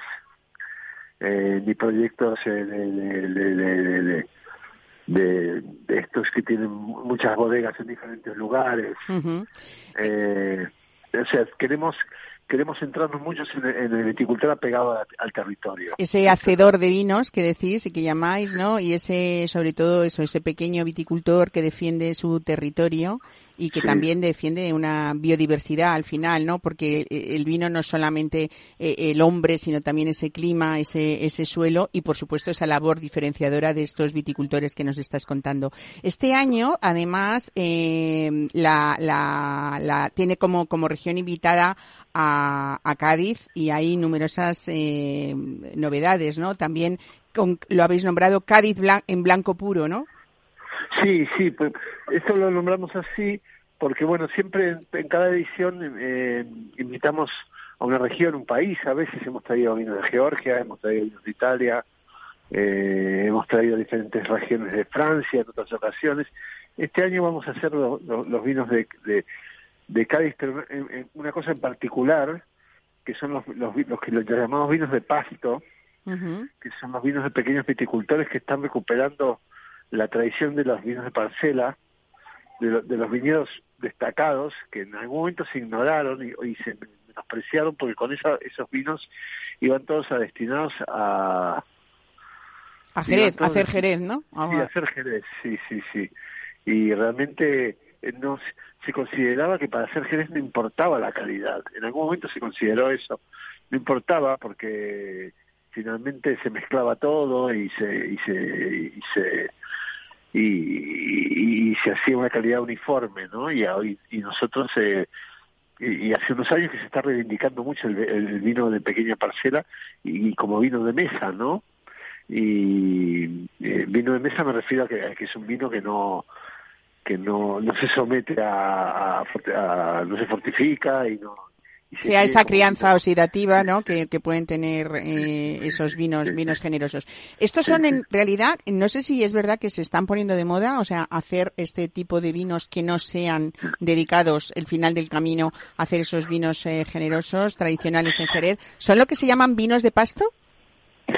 Eh, ni proyectos de, de, de, de, estos que tienen muchas bodegas en diferentes lugares. eh, o sea, queremos queremos centrarnos mucho en, el viticultor apegado al, territorio. Ese hacedor de vinos que decís y que llamáis, ¿no? Y ese, sobre todo eso, ese pequeño viticultor que defiende su territorio y que también defiende una biodiversidad al final, ¿no? Porque el vino no es solamente eh, el hombre, sino también ese clima, ese, ese suelo y, por supuesto, esa labor diferenciadora de estos viticultores que nos estás contando. Este año, además, eh, la, la, la, tiene como, como región invitada a, a Cádiz y hay numerosas eh, novedades, ¿no? También con, lo habéis nombrado Cádiz en blanco puro, ¿no? Sí, sí, pues esto lo nombramos así porque, bueno, siempre en, cada edición eh, invitamos a una región, un país, a veces hemos traído vinos de Georgia, hemos traído vinos de Italia, eh, hemos traído diferentes regiones de Francia en otras ocasiones. Este año vamos a hacer los vinos de, de, de Cádiz, pero en, una cosa en particular, que son los, los, los que los llamamos vinos de pasto, que son los vinos de pequeños viticultores que están recuperando la tradición de los vinos de parcela, de, de los viñedos destacados, que en algún momento se ignoraron y, se menospreciaron porque con esa, esos vinos iban todos a destinados a... A Jerez, a hacer Jerez, ¿no? Sí, a hacer Jerez, sí, sí, sí. Y realmente eh, no se consideraba que para hacer Jerez no importaba la calidad. En algún momento se consideró eso. No importaba porque finalmente se mezclaba todo y se y se y se y, se hacía una calidad uniforme, ¿no? Y, y nosotros, eh, y, hace unos años que se está reivindicando mucho el, vino de pequeña parcela y, como vino de mesa, ¿no? Y eh, vino de mesa me refiero a que, es un vino que no que no, no se somete a, a no se fortifica y no sea esa crianza oxidativa, ¿no? Que, pueden tener eh, esos vinos, vinos generosos. Estos son en realidad, no sé si es verdad que se están poniendo de moda, o sea, hacer este tipo de vinos que no sean dedicados el final del camino a hacer esos vinos eh, generosos, tradicionales en Jerez. ¿Son lo que se llaman vinos de pasto?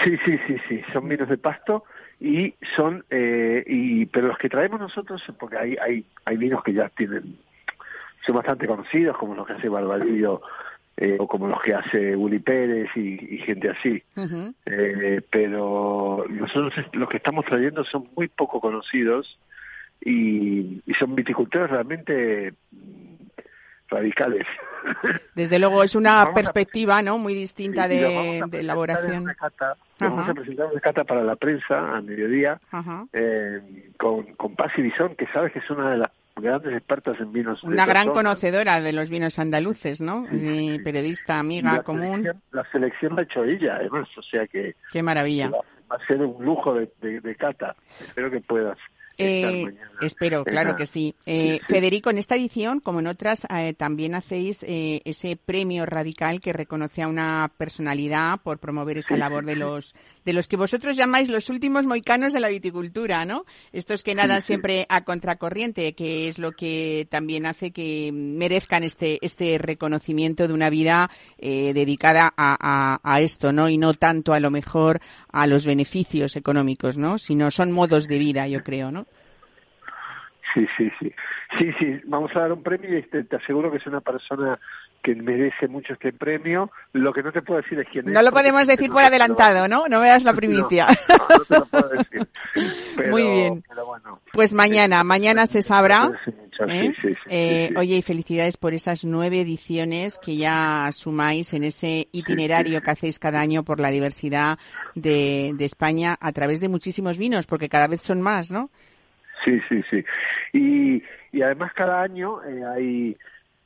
Sí, sí, sí, sí, son vinos de pasto y son, eh, y pero los que traemos nosotros, porque hay, hay, hay vinos que ya tienen son bastante conocidos, como los que hace Barbadillo eh, o como los que hace Willy Pérez y, gente así. eh, pero nosotros los que estamos trayendo son muy poco conocidos y, y son viticultores realmente radicales. <laughs> Desde luego es una perspectiva no muy distinta de, de elaboración. vamos a presentar una cata para la prensa a mediodía eh, con, con Paz y Bison, que sabes que es una de las grandes expertas en vinos. Una gran conocedora de los vinos andaluces, ¿no? periodista, amiga, común. la selección la ha hecho ella, además, o sea que... Qué maravilla. Va, a ser un lujo de, de cata. Espero que puedas eh, espero, claro que sí. Eh, <laughs> Federico, en esta edición, como en otras, eh, también hacéis eh, ese premio radical que reconoce a una personalidad por promover esa labor de los de los que vosotros llamáis los últimos moicanos de la viticultura, ¿no? Estos que nadan siempre a contracorriente, que es lo que también hace que merezcan este este reconocimiento de una vida dedicada a, a esto, ¿no? Y no tanto a lo mejor a los beneficios económicos, ¿no? Sino son modos de vida, yo creo, ¿no? Sí, sí, sí. Sí, sí, vamos a dar un premio y este, te aseguro que es una persona que merece mucho este premio. Lo que no te puedo decir es quién es. No lo podemos decir por adelantado, ¿no? No veas la primicia. No, no, te lo puedo decir. <laughs> Muy bien. pues mañana, mañana se sabrá. ¿eh? sí, sí, sí, Eh, sí, sí. Oye, y felicidades por esas nueve ediciones que ya sumáis en ese itinerario que hacéis cada año por la diversidad de, de España a través de muchísimos vinos, porque cada vez son más, ¿no? Sí, sí, sí. Y, y además cada año eh, hay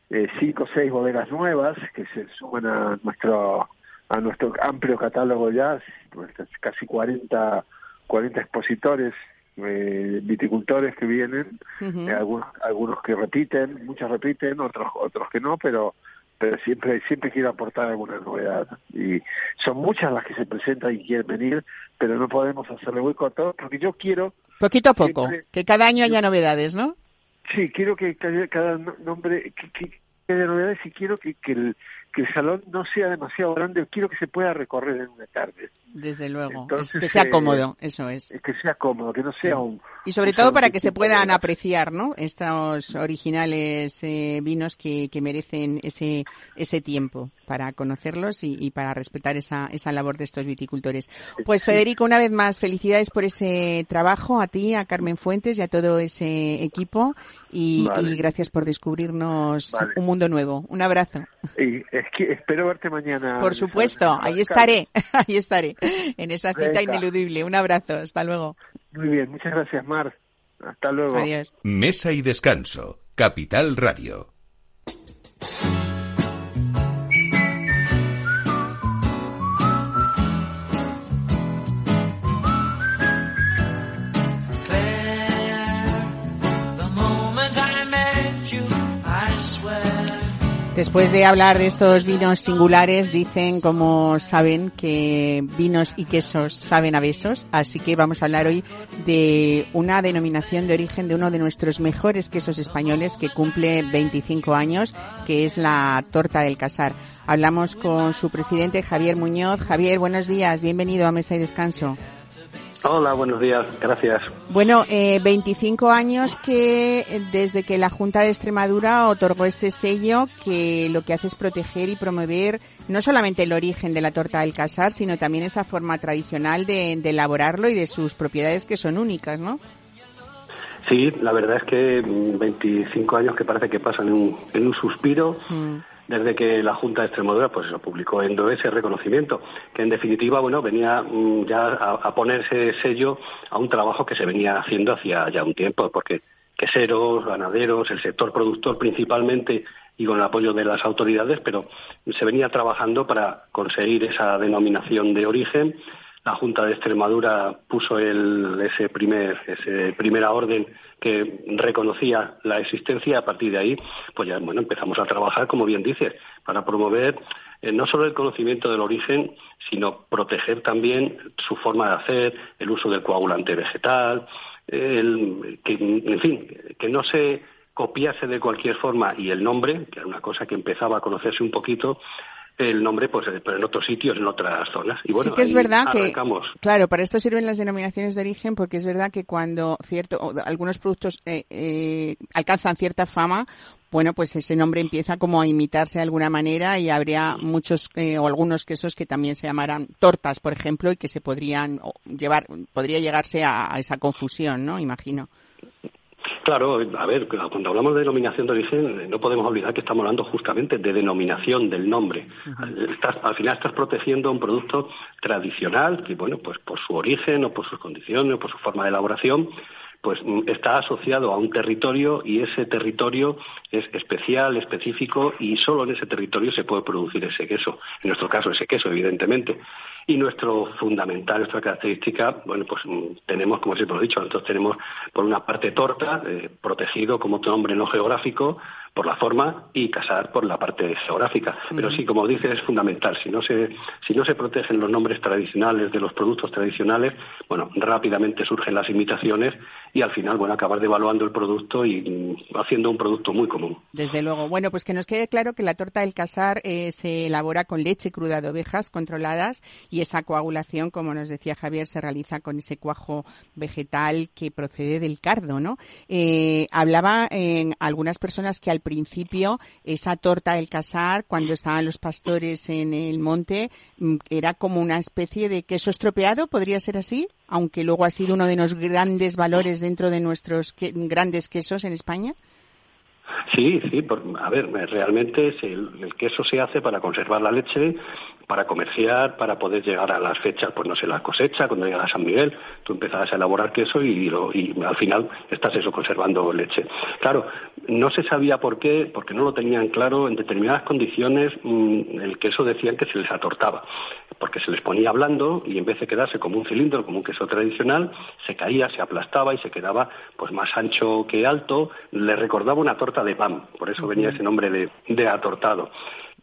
eh, cinco o seis bodegas nuevas que se suman a nuestro a nuestro amplio catálogo ya, casi 40, 40 expositores, eh, viticultores que vienen, eh, algunos, algunos que repiten, muchos repiten, otros otros que no, pero pero siempre siempre quiero aportar alguna novedad y son muchas las que se presentan y quieren venir pero no podemos hacerle hueco a todos porque yo quiero Poquito a poco, Siempre- que cada año haya novedades, ¿no? Sí, quiero que cada, cada no- nombre, que, que, que haya novedades y quiero que, que, el, que el salón no sea demasiado grande, quiero que se pueda recorrer en una tarde, Desde luego. Entonces, Es que sea eh, cómodo, eso es. que sea cómodo, que no sea un... Y sobre todo para que se puedan apreciar, ¿no? Estos originales eh, vinos que, que merecen ese, ese tiempo para conocerlos y, y para respetar esa, esa labor de estos viticultores. Pues Federico, una vez más, felicidades por ese trabajo a ti, a Carmen Fuentes y a todo ese equipo y, Vale. y gracias por descubrirnos Vale. un mundo nuevo. Un abrazo. Y es que espero verte mañana. Por supuesto, ahí estaré, <laughs> ahí estaré, en esa cita Venga. ineludible. Un abrazo, hasta luego. Muy bien, muchas gracias, Mar. Hasta luego. Adiós. Mesa y descanso. Capital Radio. Después de hablar de estos vinos singulares, dicen, como saben, que vinos y quesos saben a besos. Así que vamos a hablar hoy de una denominación de origen de uno de nuestros mejores quesos españoles que cumple 25 años, que es la torta del casar. Hablamos con su presidente Javier Muñoz. Javier, buenos días, bienvenido a Mesa y Descanso. Hola, buenos días, gracias. Bueno, eh, 25 años que eh, desde que la Junta de Extremadura otorgó este sello que lo que hace es proteger y promover no solamente el origen de la torta del casar, sino también esa forma tradicional de, de elaborarlo y de sus propiedades que son únicas, ¿no? Sí, la verdad es que mm, 25 años que parece que pasan en un, en un suspiro Mm. Desde que la Junta de Extremadura pues lo publicó en ese reconocimiento, que en definitiva bueno venía mm, ya a, a ponerse sello a un trabajo que se venía haciendo hacía ya un tiempo, porque queseros, ganaderos, el sector productor principalmente y con el apoyo de las autoridades, pero se venía trabajando para conseguir esa denominación de origen. La Junta de Extremadura puso el, ese primer, primera orden que reconocía la existencia a partir de ahí, pues ya bueno, empezamos a trabajar, como bien dices, para promover eh, no solo el conocimiento del origen, sino proteger también su forma de hacer, el uso del coagulante vegetal, el, que, en fin, que no se copiase de cualquier forma y el nombre, que era una cosa que empezaba a conocerse un poquito, el nombre, pues, eh, pero en otros sitios, en otras zonas. Y bueno, sí que es verdad que, claro, para esto sirven las denominaciones de origen porque es verdad que cuando cierto, algunos productos eh, eh, alcanzan cierta fama, bueno, pues ese nombre empieza como a imitarse de alguna manera y habría muchos eh, o algunos quesos que también se llamaran tortas, por ejemplo, y que se podrían llevar, podría llegarse a, a esa confusión, ¿no? Imagino. Claro, a ver, cuando hablamos de denominación de origen, no podemos olvidar que estamos hablando justamente de denominación del nombre. Estás- al final estás protegiendo un producto tradicional que, bueno, pues por su origen o por sus condiciones o por su forma de elaboración, pues mm, está asociado a un territorio y ese territorio es especial, específico y solo en ese territorio se puede producir ese queso. En nuestro caso, ese queso, evidentemente. Y nuestro fundamental, nuestra característica, bueno, pues mm, tenemos, como siempre lo he dicho, nosotros tenemos por una parte torta, eh, protegido como otro nombre no geográfico, por la forma y casar por la parte geográfica. Pero sí, como dices, es fundamental. Si no se, si no se protegen los nombres tradicionales de los productos tradicionales, bueno, rápidamente surgen las imitaciones y al final, bueno, acabar devaluando el producto y mm, haciendo un producto muy común. Desde luego. Bueno, pues que nos quede claro que la torta del casar eh, se elabora con leche cruda de ovejas controladas y esa coagulación, como nos decía Javier, se realiza con ese cuajo vegetal que procede del cardo, ¿no? Eh, hablaba en algunas personas que al principio esa torta del casar, cuando estaban los pastores en el monte, mm, era como una especie de queso estropeado, ¿podría ser así? Aunque luego ha sido uno de los grandes valores dentro de nuestros que- grandes quesos en España. Sí, sí, a ver, realmente el, queso se hace para conservar la leche, para comerciar, para poder llegar a las fechas, pues no sé, la cosecha, cuando llega a San Miguel, tú empezabas a elaborar queso y, al final estás eso, conservando leche. Claro, no se sabía por qué, porque no lo tenían claro, en determinadas condiciones mm, el queso decían que se les atortaba, porque se les ponía blando y en vez de quedarse como un cilindro, como un queso tradicional, se caía, se aplastaba y se quedaba pues más ancho que alto, le recordaba una torta de pan, por eso venía ese nombre de, de atortado.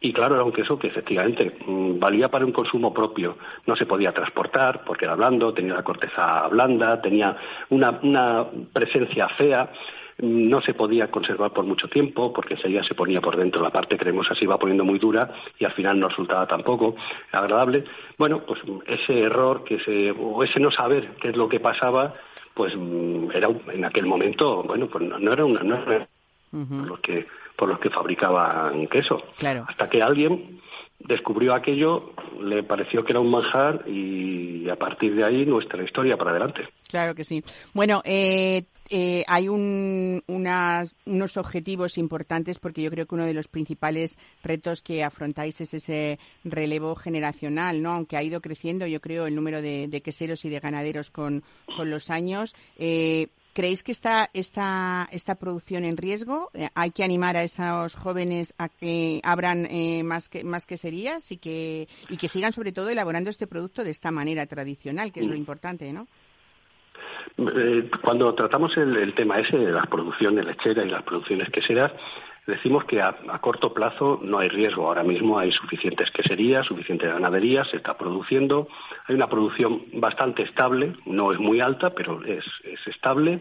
Y claro, era un queso que efectivamente mm, valía para un consumo propio. No se podía transportar porque era blando, tenía la corteza blanda, tenía una, una presencia fea. Mm, no se podía conservar por mucho tiempo porque enseguida se ponía por dentro la parte cremosa se iba poniendo muy dura y al final no resultaba tampoco agradable. Bueno pues ese error que se o ese no saber qué es lo que pasaba pues mm, era en aquel momento bueno pues no, era una no era lo que por los que fabricaban queso. Hasta que alguien descubrió aquello, le pareció que era un manjar y a partir de ahí nuestra historia para adelante. Claro que sí. Bueno, eh, eh, hay unos objetivos importantes porque yo creo que uno de los principales retos que afrontáis es ese relevo generacional, ¿no? Aunque ha ido creciendo, yo creo, el número de, queseros y de ganaderos con, con los años. Eh, ¿Creéis que está esta, esta producción en riesgo? Eh, ¿Hay que animar a esos jóvenes a que abran eh, más, que, más queserías y que, y que sigan sobre todo elaborando este producto de esta manera tradicional, que es lo importante, ¿no? Eh, cuando tratamos el, tema ese de las producciones lecheras y las producciones queseras, decimos que a, corto plazo no hay riesgo. Ahora mismo hay suficientes queserías, suficiente ganadería, se está produciendo. Hay una producción bastante estable, no es muy alta, pero es, estable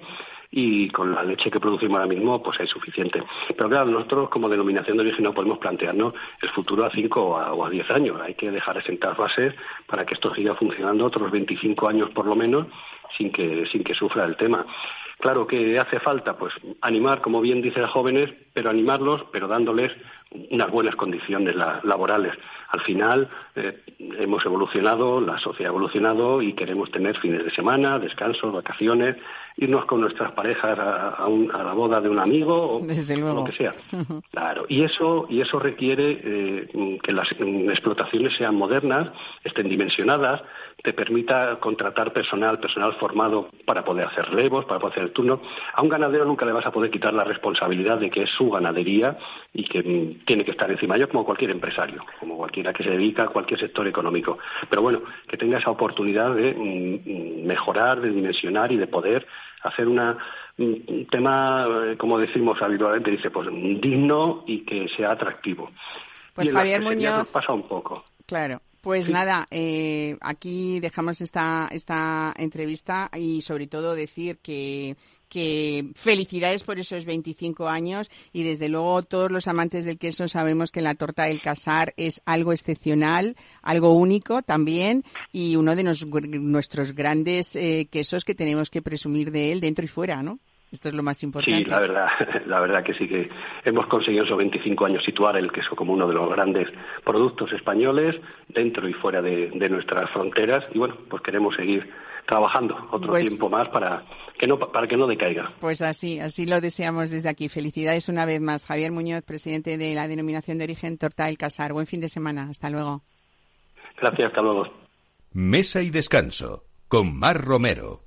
y con la leche que producimos ahora mismo pues hay suficiente. Pero claro, nosotros como denominación de origen no podemos plantearnos el futuro a 5 o a 10 años. Hay que dejar de sentar bases para que esto siga funcionando otros 25 años por lo menos sin que, sin que sufra el tema. Claro que hace falta, pues, animar, como bien dice a jóvenes, pero animarlos, pero dándoles unas buenas condiciones laborales. Al final eh, hemos evolucionado, la sociedad ha evolucionado y queremos tener fines de semana, descansos, vacaciones, irnos con nuestras parejas a, la boda de un amigo o lo que sea. <laughs> Claro, y eso y eso requiere eh, que las explotaciones sean modernas, estén dimensionadas, te permita contratar personal, personal formado para poder hacer relevos, para poder hacer el turno. A un ganadero nunca le vas a poder quitar la responsabilidad de que es su ganadería y que mm, tiene que estar encima. Yo como cualquier empresario, como cualquiera que se dedica a cualquier sector económico. Pero bueno, que tenga esa oportunidad de mm, mejorar, de dimensionar y de poder hacer una, un tema, eh, como decimos habitualmente, dice, pues digno y que sea atractivo. Pues Javier Muñoz. Pasa un poco. Claro. Pues nada, eh, aquí dejamos esta, esta entrevista y sobre todo decir que, que felicidades por esos 25 años y desde luego todos los amantes del queso sabemos que la torta del casar es algo excepcional, algo único también y uno de nuestros grandes eh, quesos que tenemos que presumir de él dentro y fuera, ¿no? Esto es lo más importante. Sí, la verdad, <laughs> la verdad que sí que hemos conseguido esos 25 años situar el queso como uno de los grandes productos españoles dentro y fuera de, nuestras fronteras y bueno, pues queremos seguir trabajando otro pues tiempo más para que no para que no decaiga. Pues así, así lo deseamos desde aquí. Felicidades una vez más, Javier Muñoz, presidente de la denominación de origen Torta del Casar. Buen fin de semana. Hasta luego. Gracias, hasta luego. Mesa y descanso con Mar Romero.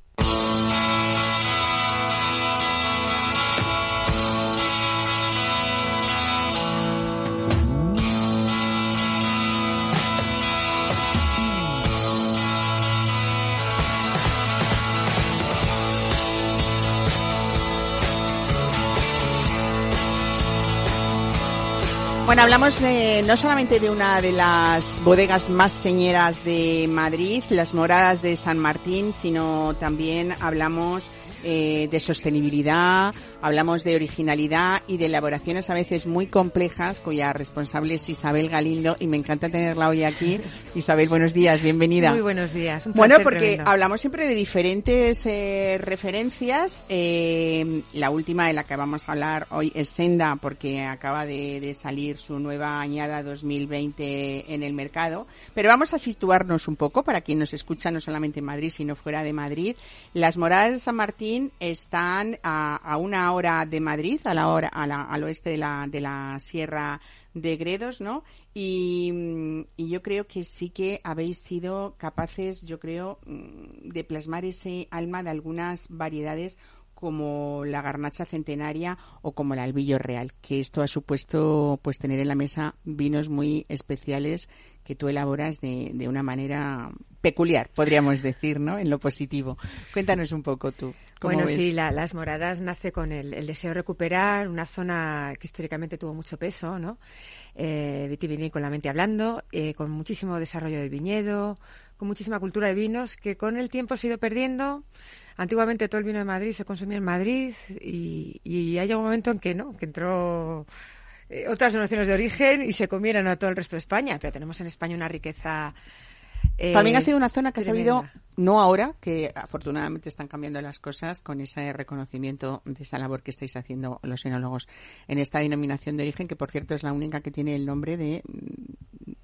Bueno, hablamos no solamente de una de las bodegas más señeras de Madrid, las moradas de San Martín, sino también hablamos eh, de sostenibilidad, hablamos de originalidad y de elaboraciones a veces muy complejas, cuya responsable es Isabel Galindo y me encanta tenerla hoy aquí. <laughs> Isabel, buenos días, bienvenida. Muy buenos días. bueno, porque hablamos siempre de diferentes eh, referencias. Eh, la última de la que vamos a hablar hoy es Senda, porque acaba de, de salir su nueva añada 2020 en el mercado. Pero vamos a situarnos un poco para quien nos escucha no solamente en Madrid, sino fuera de Madrid. Las moradas de San Martín están a, a una hora de Madrid, a la hora, a la- al oeste de la, de la Sierra de Gredos, ¿no? Y, y yo creo que sí que habéis sido capaces, yo creo, mm, de plasmar ese alma de algunas variedades como la garnacha centenaria o como el albillo real, que esto ha supuesto pues tener en la mesa vinos muy especiales que tú elaboras de, de una manera peculiar, podríamos decir, ¿no? En lo positivo. Cuéntanos un poco tú. ¿cómo Bueno, ves? sí, la- las moradas nace con el, el deseo de recuperar una zona que históricamente tuvo mucho peso, ¿no? Eh, vitivinícolamente hablando, eh, con muchísimo desarrollo del viñedo, con muchísima cultura de vinos que con el tiempo se ha ido perdiendo. Antiguamente todo el vino de Madrid se consumía en Madrid y, y ha llegado un momento en que no, que entró eh, otras denominaciones de origen y se comieron a todo el resto de España, pero tenemos en España una riqueza. eh, También ha sido una zona que ha sabido, no ahora, que afortunadamente están cambiando las cosas con ese reconocimiento de esa labor que estáis haciendo los enólogos en esta denominación de origen, que por cierto es la única que tiene el nombre de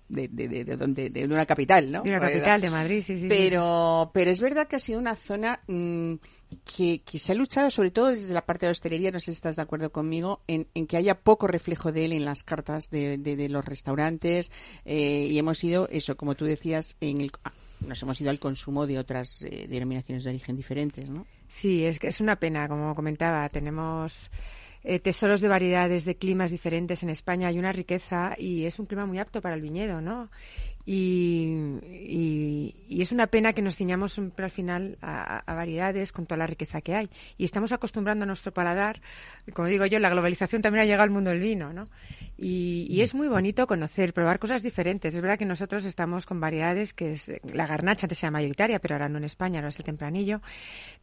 de, de, de, de donde, de una capital, ¿no? De una capital, de Madrid, sí, sí, sí. Pero, pero es verdad que ha sido una zona mm, que, que se ha luchado, sobre todo desde la parte de hostelería, no sé si estás de acuerdo conmigo, en, en que haya poco reflejo de él en las cartas de, de, de los restaurantes eh, y hemos ido, eso, como tú decías, en el, ah, nos hemos ido al consumo de otras eh, denominaciones de origen diferentes, ¿no? Sí, es que es una pena, como comentaba. Tenemos eh, tesoros de variedades, de climas diferentes en España. Hay una riqueza y es un clima muy apto para el viñedo, ¿no? Y, y- y es una pena que nos ciñamos siempre al final a, a variedades con toda la riqueza que hay. Y estamos acostumbrando a nuestro paladar, como digo yo, la globalización también ha llegado al mundo del vino, ¿no? Y, y es muy bonito conocer, probar cosas diferentes. Es verdad que nosotros estamos con variedades que es la garnacha antes era mayoritaria, pero ahora no en España, ahora es el tempranillo.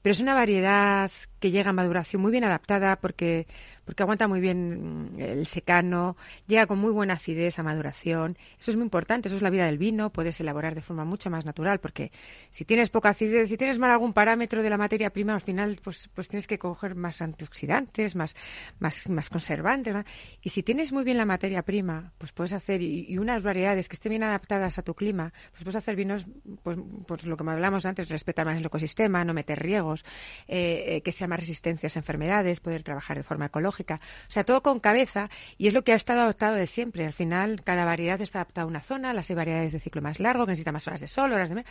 Pero es una variedad que llega a maduración muy bien adaptada porque, porque aguanta muy bien mm, el secano, llega con muy buena acidez a maduración. Eso es muy importante, eso es la vida del vino, puedes elaborar de forma mucho más natural porque si tienes poca acidez, si tienes mal algún parámetro de la materia prima, al final pues, pues tienes que coger más antioxidantes, más, más, más conservantes. más- Y si tienes muy bien la materia prima, pues puedes hacer y, y unas variedades que estén bien adaptadas a tu clima, pues puedes hacer vinos, pues, pues lo que hablamos antes, respetar más el ecosistema, no meter riegos, eh, eh, que sean más resistentes a enfermedades, poder trabajar de forma ecológica. O sea, todo con cabeza y es lo que ha estado adaptado de siempre. Al final, cada variedad está adaptada a una zona, las hay variedades de ciclo más largo, que necesitan más horas de sol, horas de...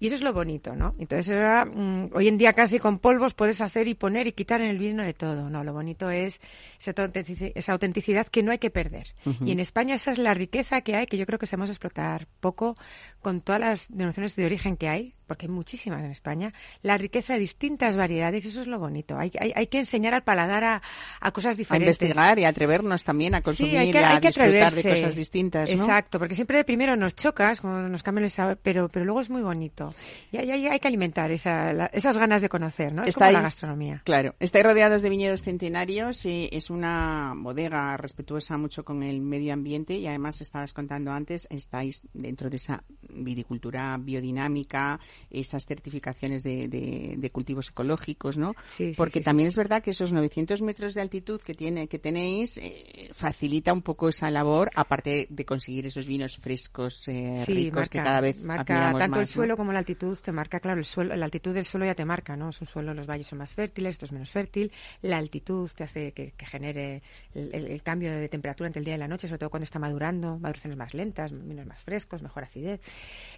Y eso es lo bonito, ¿no? Entonces, ahora, mm, hoy en día casi con polvos puedes hacer y poner y quitar en el vino de todo, ¿no? Lo bonito es esa autentici- esa autenticidad que no hay que perder. Y en España esa es la riqueza que hay, que yo creo que sabemos explotar poco con todas las denominaciones de origen que hay, porque hay muchísimas en España, la riqueza de distintas variedades, y eso es lo bonito. Hay, hay, hay que enseñar al paladar a, a cosas A diferentes. investigar y atrevernos también a consumir Sí, hay que, y a que disfrutar de cosas distintas, ¿no? Exacto, porque siempre de primero nos chocas, como nos cambian el sabor, pero, pero luego es muy bonito. Y hay, hay- que alimentar esa, la- esas ganas de conocer, ¿no? Es como la gastronomía. Claro, estáis rodeados de viñedos centenarios, eh, es una bodega respetuosa mucho con el medio ambiente y además estabas contando antes, estáis dentro de esa viticultura biodinámica, esas certificaciones de, de- de cultivos ecológicos, ¿no? Sí, sí, Porque sí. también es verdad que esos 900 metros de altitud que tiene que tenéis eh, facilita un poco esa labor, aparte de conseguir esos vinos frescos, eh, Sí, ricos que cada vez marca tanto el suelo como la altitud te marca claro el suelo la altitud del suelo ya te marca no es un suelo los valles son más fértiles esto es menos fértil la altitud te hace que, que genere el, el- el cambio de temperatura entre el día y la noche sobre todo cuando está madurando maduraciones más lentas vinos más frescos mejor acidez.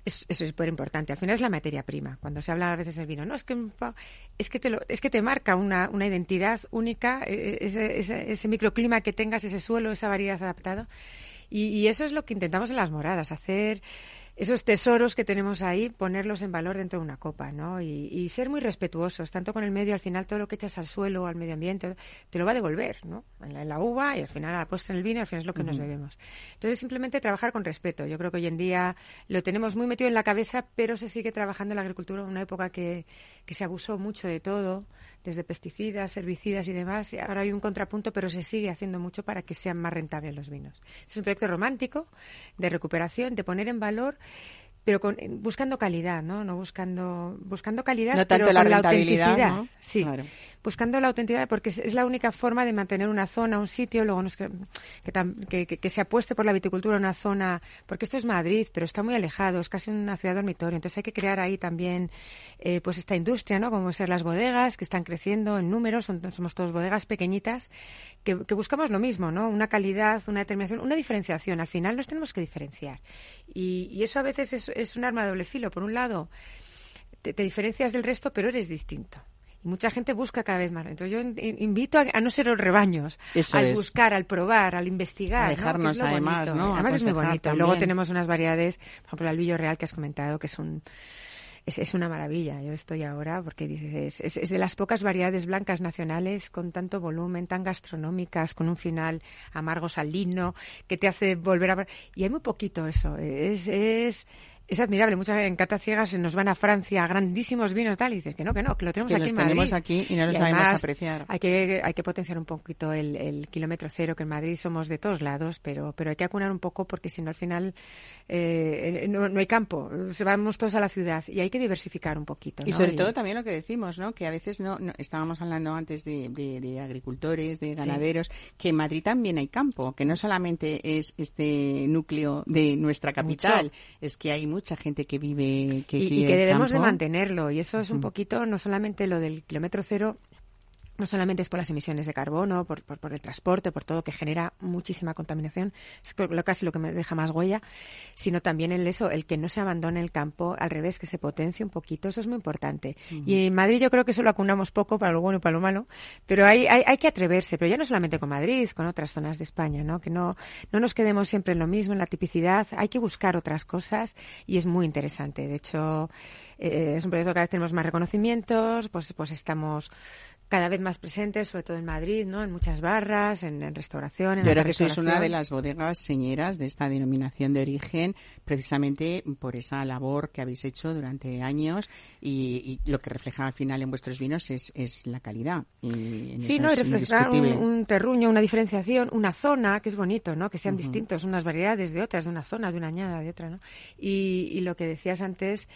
Es- eso es súper importante. Al final es la materia prima. Cuando se habla a veces del vino no es que es que te lo- es que te marca una, una identidad única eh, ese, ese, microclima que tengas ese suelo esa variedad adaptada y eso es lo que intentamos en las moradas, hacer esos tesoros que tenemos ahí, ponerlos en valor dentro de una copa, ¿no? Y, y ser muy respetuosos, tanto con el medio, al final todo lo que echas al suelo o al medio ambiente te lo va a devolver, ¿no? En la, en la uva y al final a la puesta en el vino y al final es lo que nos bebemos. Entonces simplemente trabajar con respeto. Yo creo que hoy en día lo tenemos muy metido en la cabeza, pero se sigue trabajando en la agricultura en una época que, que se abusó mucho de todo, desde pesticidas, herbicidas y demás. Y ahora hay un contrapunto, pero se sigue haciendo mucho para que sean más rentables los vinos. Es un proyecto romántico de recuperación, de poner en valor pero con, buscando calidad, ¿no? No buscando, buscando calidad, No tanto pero la con la rentabilidad, autenticidad. ¿no? Sí, Claro. Buscando la autenticidad porque es, la única forma de mantener una zona, un sitio, luego que, se apueste por la viticultura una zona, porque esto es Madrid, pero está muy alejado, es casi una ciudad dormitorio, entonces hay que crear ahí también eh, pues esta industria, ¿no? Como ser las bodegas que están creciendo en números, son- somos todos bodegas pequeñitas que, que buscamos lo mismo, ¿no? Una calidad, una determinación, una diferenciación. Al final nos tenemos que diferenciar y, y eso a veces es, es un arma de doble filo. Por un lado, te diferencias del resto, pero eres distinto. Y mucha gente busca cada vez más. Entonces yo in- invito a, a no ser los rebaños, Eso al es. buscar, al probar, al investigar. A dejarnos, además, bonito. ¿no? Además es muy bonito. Y Luego también. tenemos unas variedades, por ejemplo, el albillo real que has comentado, que es un es, es una maravilla. Yo estoy ahora porque dices, es, es de las pocas variedades blancas nacionales con tanto volumen, tan gastronómicas, con un final amargo salino, que te hace volver a... Y hay muy poquito eso. Es, es, es admirable. Muchas en cata ciegas nos van a Francia a grandísimos vinos tal y dices que no, que no, que lo tenemos Que aquí los en Madrid. tenemos aquí y no los sabemos además, apreciar. Hay que, hay que potenciar un poquito el, el kilómetro cero, que en Madrid somos de todos lados, pero, pero hay que acunar un poco porque si no al final eh, no, no hay campo, se vamos todos a la ciudad y hay que diversificar un poquito. Y sobre todo también lo que decimos, ¿no? Que a veces no, no- estábamos hablando antes de, de- de agricultores, de ganaderos, que en Madrid también hay campo, que no solamente es este núcleo de nuestra capital, es que hay mucha gente que vive que y, y que debemos de mantenerlo. Y eso es un poquito, no solamente lo del kilómetro cero, no solamente es por las emisiones de carbono, por, por, por el transporte, por todo que genera muchísima contaminación, es lo, casi lo que me deja más huella, sino también el eso, el que no se abandone el campo, al revés, que se potencie un poquito, eso es muy importante. Y en Madrid yo creo que eso lo acunamos poco para lo bueno y para lo malo, pero hay, hay, hay que atreverse, pero ya no solamente con Madrid, con otras zonas de España, ¿no? Que no, no nos quedemos siempre en lo mismo, en la tipicidad, hay que buscar otras cosas y es muy interesante. De hecho, eh, es un proyecto que cada vez tenemos más reconocimientos, pues, pues estamos cada vez más presentes, sobre todo en Madrid, ¿no? En muchas barras, en, en restauración, en Yo creo que sois una de las bodegas señeras de esta denominación de origen, precisamente por esa labor que habéis hecho durante años y, y lo que refleja al final en vuestros vinos es, es la calidad. Y en Sí, eso ¿no? Y reflejar un, un terruño, una diferenciación, una zona, que es bonito, ¿no? Que sean distintos, unas variedades de otras, de una zona, de una añada, de otra, ¿no? Y, y lo que decías antes,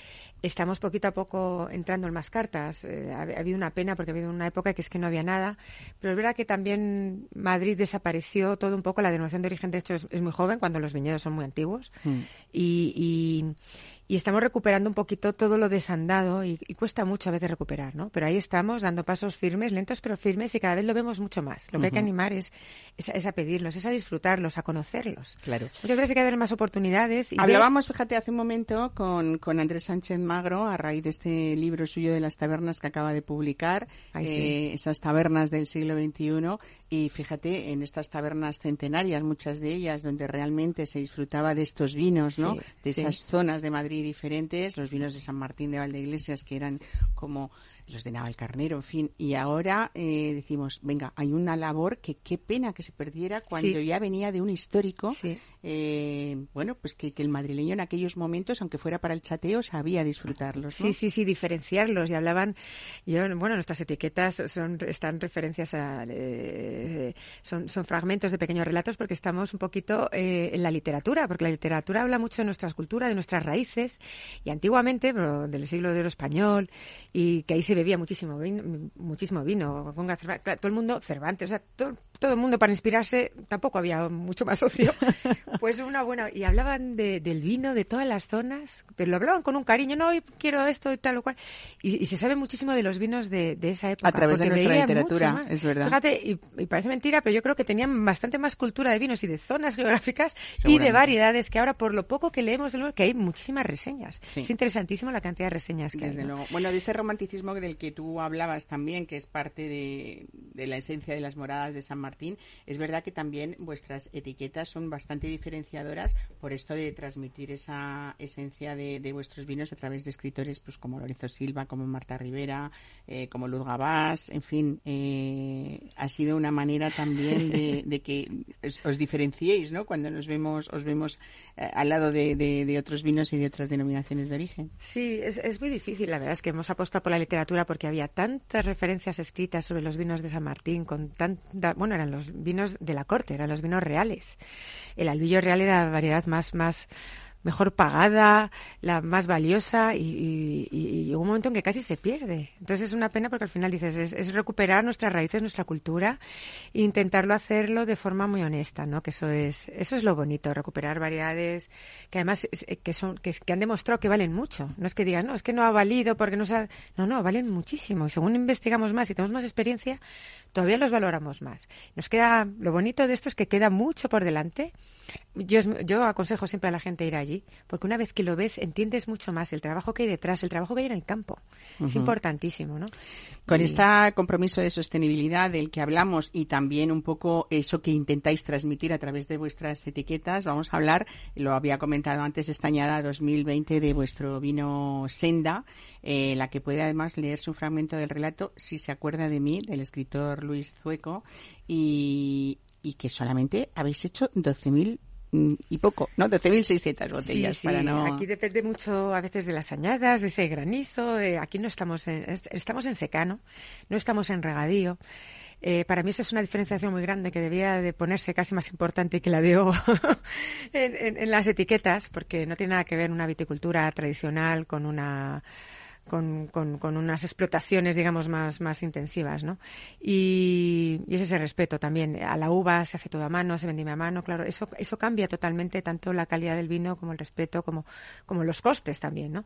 estamos poquito a poco entrando en más cartas. Eh, ha, ha habido una pena porque ha habido una época que es que no había nada, pero es verdad que también Madrid desapareció todo un poco. La denominación de origen, de hecho, es, es muy joven cuando los viñedos son muy antiguos. Mm. Y, y- y estamos recuperando un poquito todo lo desandado y, y cuesta mucho a veces recuperar, ¿no? Pero ahí estamos dando pasos firmes, lentos pero firmes y cada vez lo vemos mucho más. Lo que hay que animar es, es, a- es a pedirlos, es a disfrutarlos, a conocerlos. Claro. Muchas veces hay que dar más oportunidades. Y ver- Hablábamos, fíjate, hace un momento con, con Andrés Sánchez Magro a raíz de este libro suyo de las tabernas que acaba de publicar, Ay, sí. eh, esas tabernas del siglo XXI, y fíjate, en estas tabernas centenarias, muchas de ellas, donde realmente se disfrutaba de estos vinos, ¿no? Sí, de sí. esas zonas de Madrid diferentes, los vinos de San Martín de Valdeiglesias, que eran como los de Navalcarnero, en fin. Y ahora eh, decimos, venga, hay una labor que qué pena que se perdiera cuando Sí. ya venía de un histórico Sí. eh, bueno, pues que, que el madrileño en aquellos momentos, aunque fuera para el chateo, sabía disfrutarlos. ¿no? Sí, sí, sí, diferenciarlos. Y hablaban, yo, bueno, nuestras etiquetas son están referencias a, eh, son, son fragmentos de pequeños relatos porque estamos un poquito en la literatura, porque la literatura habla mucho de nuestras culturas, de nuestras raíces. Y antiguamente, pero del siglo de oro español, y que ahí se bebía muchísimo vino, muchísimo vino, todo el mundo, Cervantes, o sea, todo, todo el mundo para inspirarse, tampoco había mucho más ocio. <laughs> Pues una buena, y hablaban de- del vino de todas las zonas, pero lo hablaban con un cariño, no, hoy quiero esto y tal o cual. Y, y se sabe muchísimo de los vinos de, de esa época. A través de nuestra literatura, es verdad. Fíjate, y, y parece mentira, pero yo creo que tenían bastante más cultura de vinos y de zonas geográficas y de variedades que ahora, por lo poco que leemos, que hay muchísimas reseñas. Sí. Es interesantísimo la cantidad de reseñas que Desde hay. ¿no? luego. Bueno, de ese romanticismo del que tú hablabas también, que es parte de, la esencia de las moradas de San Martín, es verdad que también vuestras etiquetas son bastante diferenciadoras por esto de transmitir esa esencia de, vuestros vinos a través de escritores pues como Lorenzo Silva, como Marta Rivera, eh, como Luz Gabás, en fin, eh, ha sido una manera también de, que os, os diferenciéis, ¿no? Cuando nos vemos, os vemos eh, al lado de, otros vinos y de otras denominaciones de origen. Sí, es muy difícil. La verdad es que hemos apostado por la literatura porque había tantas referencias escritas sobre los vinos de San Martín, con tanta, bueno, eran los vinos de la corte, eran los vinos reales. El albillo real era la variedad más, más, mejor pagada, la más valiosa y, y, un momento en que casi se pierde. Entonces es una pena porque al final dices, es, recuperar nuestras raíces, nuestra cultura e intentarlo hacerlo de forma muy honesta, ¿no? Que eso es, eso es lo bonito, recuperar variedades que además que son, que, que han demostrado que valen mucho. No es que digan, no, es que no ha valido porque no se ha... No, no, valen muchísimo. Y según investigamos más y tenemos más experiencia, todavía los valoramos más. Nos queda, lo bonito de esto es que queda mucho por delante. Yo, yo aconsejo siempre a la gente ir allí, porque una vez que lo ves, entiendes mucho más el trabajo que hay detrás, el trabajo que hay en el campo. Es importantísimo, ¿no? Con este compromiso de sostenibilidad del que hablamos y también un poco eso que intentáis transmitir a través de vuestras etiquetas, vamos a hablar, lo había comentado antes, esta añada 2020 de vuestro vino Senda, eh, la que puede además leerse un fragmento del relato, si se acuerda de mí, del escritor Luis Zueco, y, y que solamente habéis hecho 12.000 mm, y poco, ¿no? 12.600 botellas sí, sí. Aquí depende mucho a veces de las añadas, de ese granizo. aquí no estamos en, estamos en secano, no estamos en regadío. Eh, para mí eso es una diferenciación muy grande que debía de ponerse casi más importante que la veo <laughs> en, en, las etiquetas, porque no tiene nada que ver una viticultura tradicional con una con, con, unas explotaciones, digamos, más, más intensivas, ¿no? Y, y, es ese respeto también. A la uva se hace todo a mano, se vende a mano, claro, eso, eso cambia totalmente tanto la calidad del vino como el respeto, como, como los costes también, ¿no?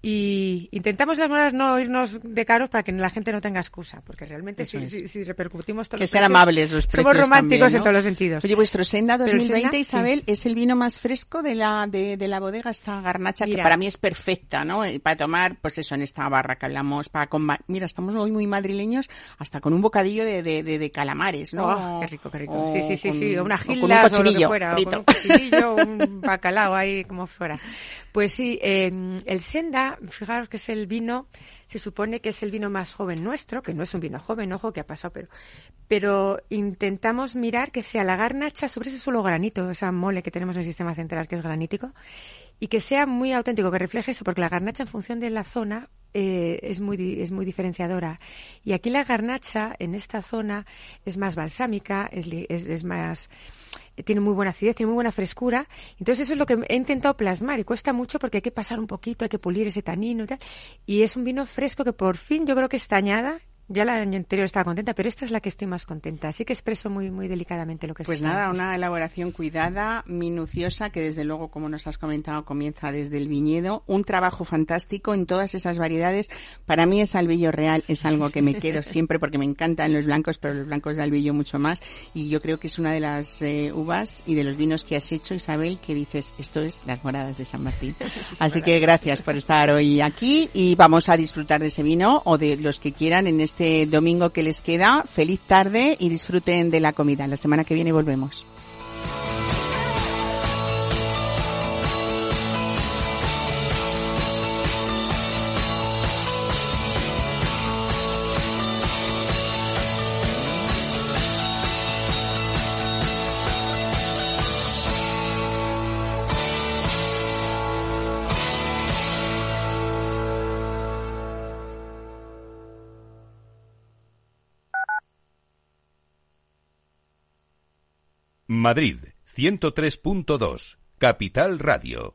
Y intentamos las no irnos de caros para que la gente no tenga excusa, porque realmente si, si, repercutimos todos que sean amables los precios Somos románticos en todos los sentidos. Oye, vuestro Senda 2020, Isabel, es el vino más fresco de la, de, de la bodega, esta garnacha, que para mí es perfecta, ¿no? Para tomar, pues eso, en esta barra que hablamos para Mira, estamos hoy muy madrileños, hasta con un bocadillo de, de, de, calamares, ¿no? Oh, qué rico, qué rico. Sí, sí, sí, sí. Una gilda o, con un fuera, o con un cochinillo, un bacalao ahí como fuera. Pues sí, eh, el Senda, fijaros que es el vino se supone que es el vino más joven nuestro, que no es un vino joven, ojo, que ha pasado, pero, pero intentamos mirar que sea la garnacha sobre ese suelo granito, esa mole que tenemos en el sistema central, que es granítico, y que sea muy auténtico, que refleje eso, porque la garnacha en función de la zona eh, es, muy, es muy diferenciadora. Y aquí la garnacha en esta zona es más balsámica, es, es, más tiene muy buena acidez, tiene muy buena frescura. Entonces eso es lo que he intentado plasmar y cuesta mucho porque hay que pasar un poquito, hay que pulir ese tanino y tal. Y es un vino fresco que por fin yo creo que está añada ya la año anterior estaba contenta, pero esta es la que estoy más contenta. Así que expreso muy, muy delicadamente lo que Pues nada, una elaboración cuidada, minuciosa, que desde luego, como nos has comentado, comienza desde el viñedo. Un trabajo fantástico en todas esas variedades. Para mí es albillo real, es algo que me quedo <laughs> siempre porque me encantan los blancos, pero los blancos de albillo mucho más. Y yo creo que es una de las eh, uvas y de los vinos que has hecho, Isabel, que dices, esto es las moradas de San Martín. <laughs> Así que gracias por estar hoy aquí y vamos a disfrutar de ese vino o de los que quieran en este este domingo que les queda. Feliz tarde y disfruten de la comida. La semana que viene volvemos. Madrid, 103.2, Capital Radio.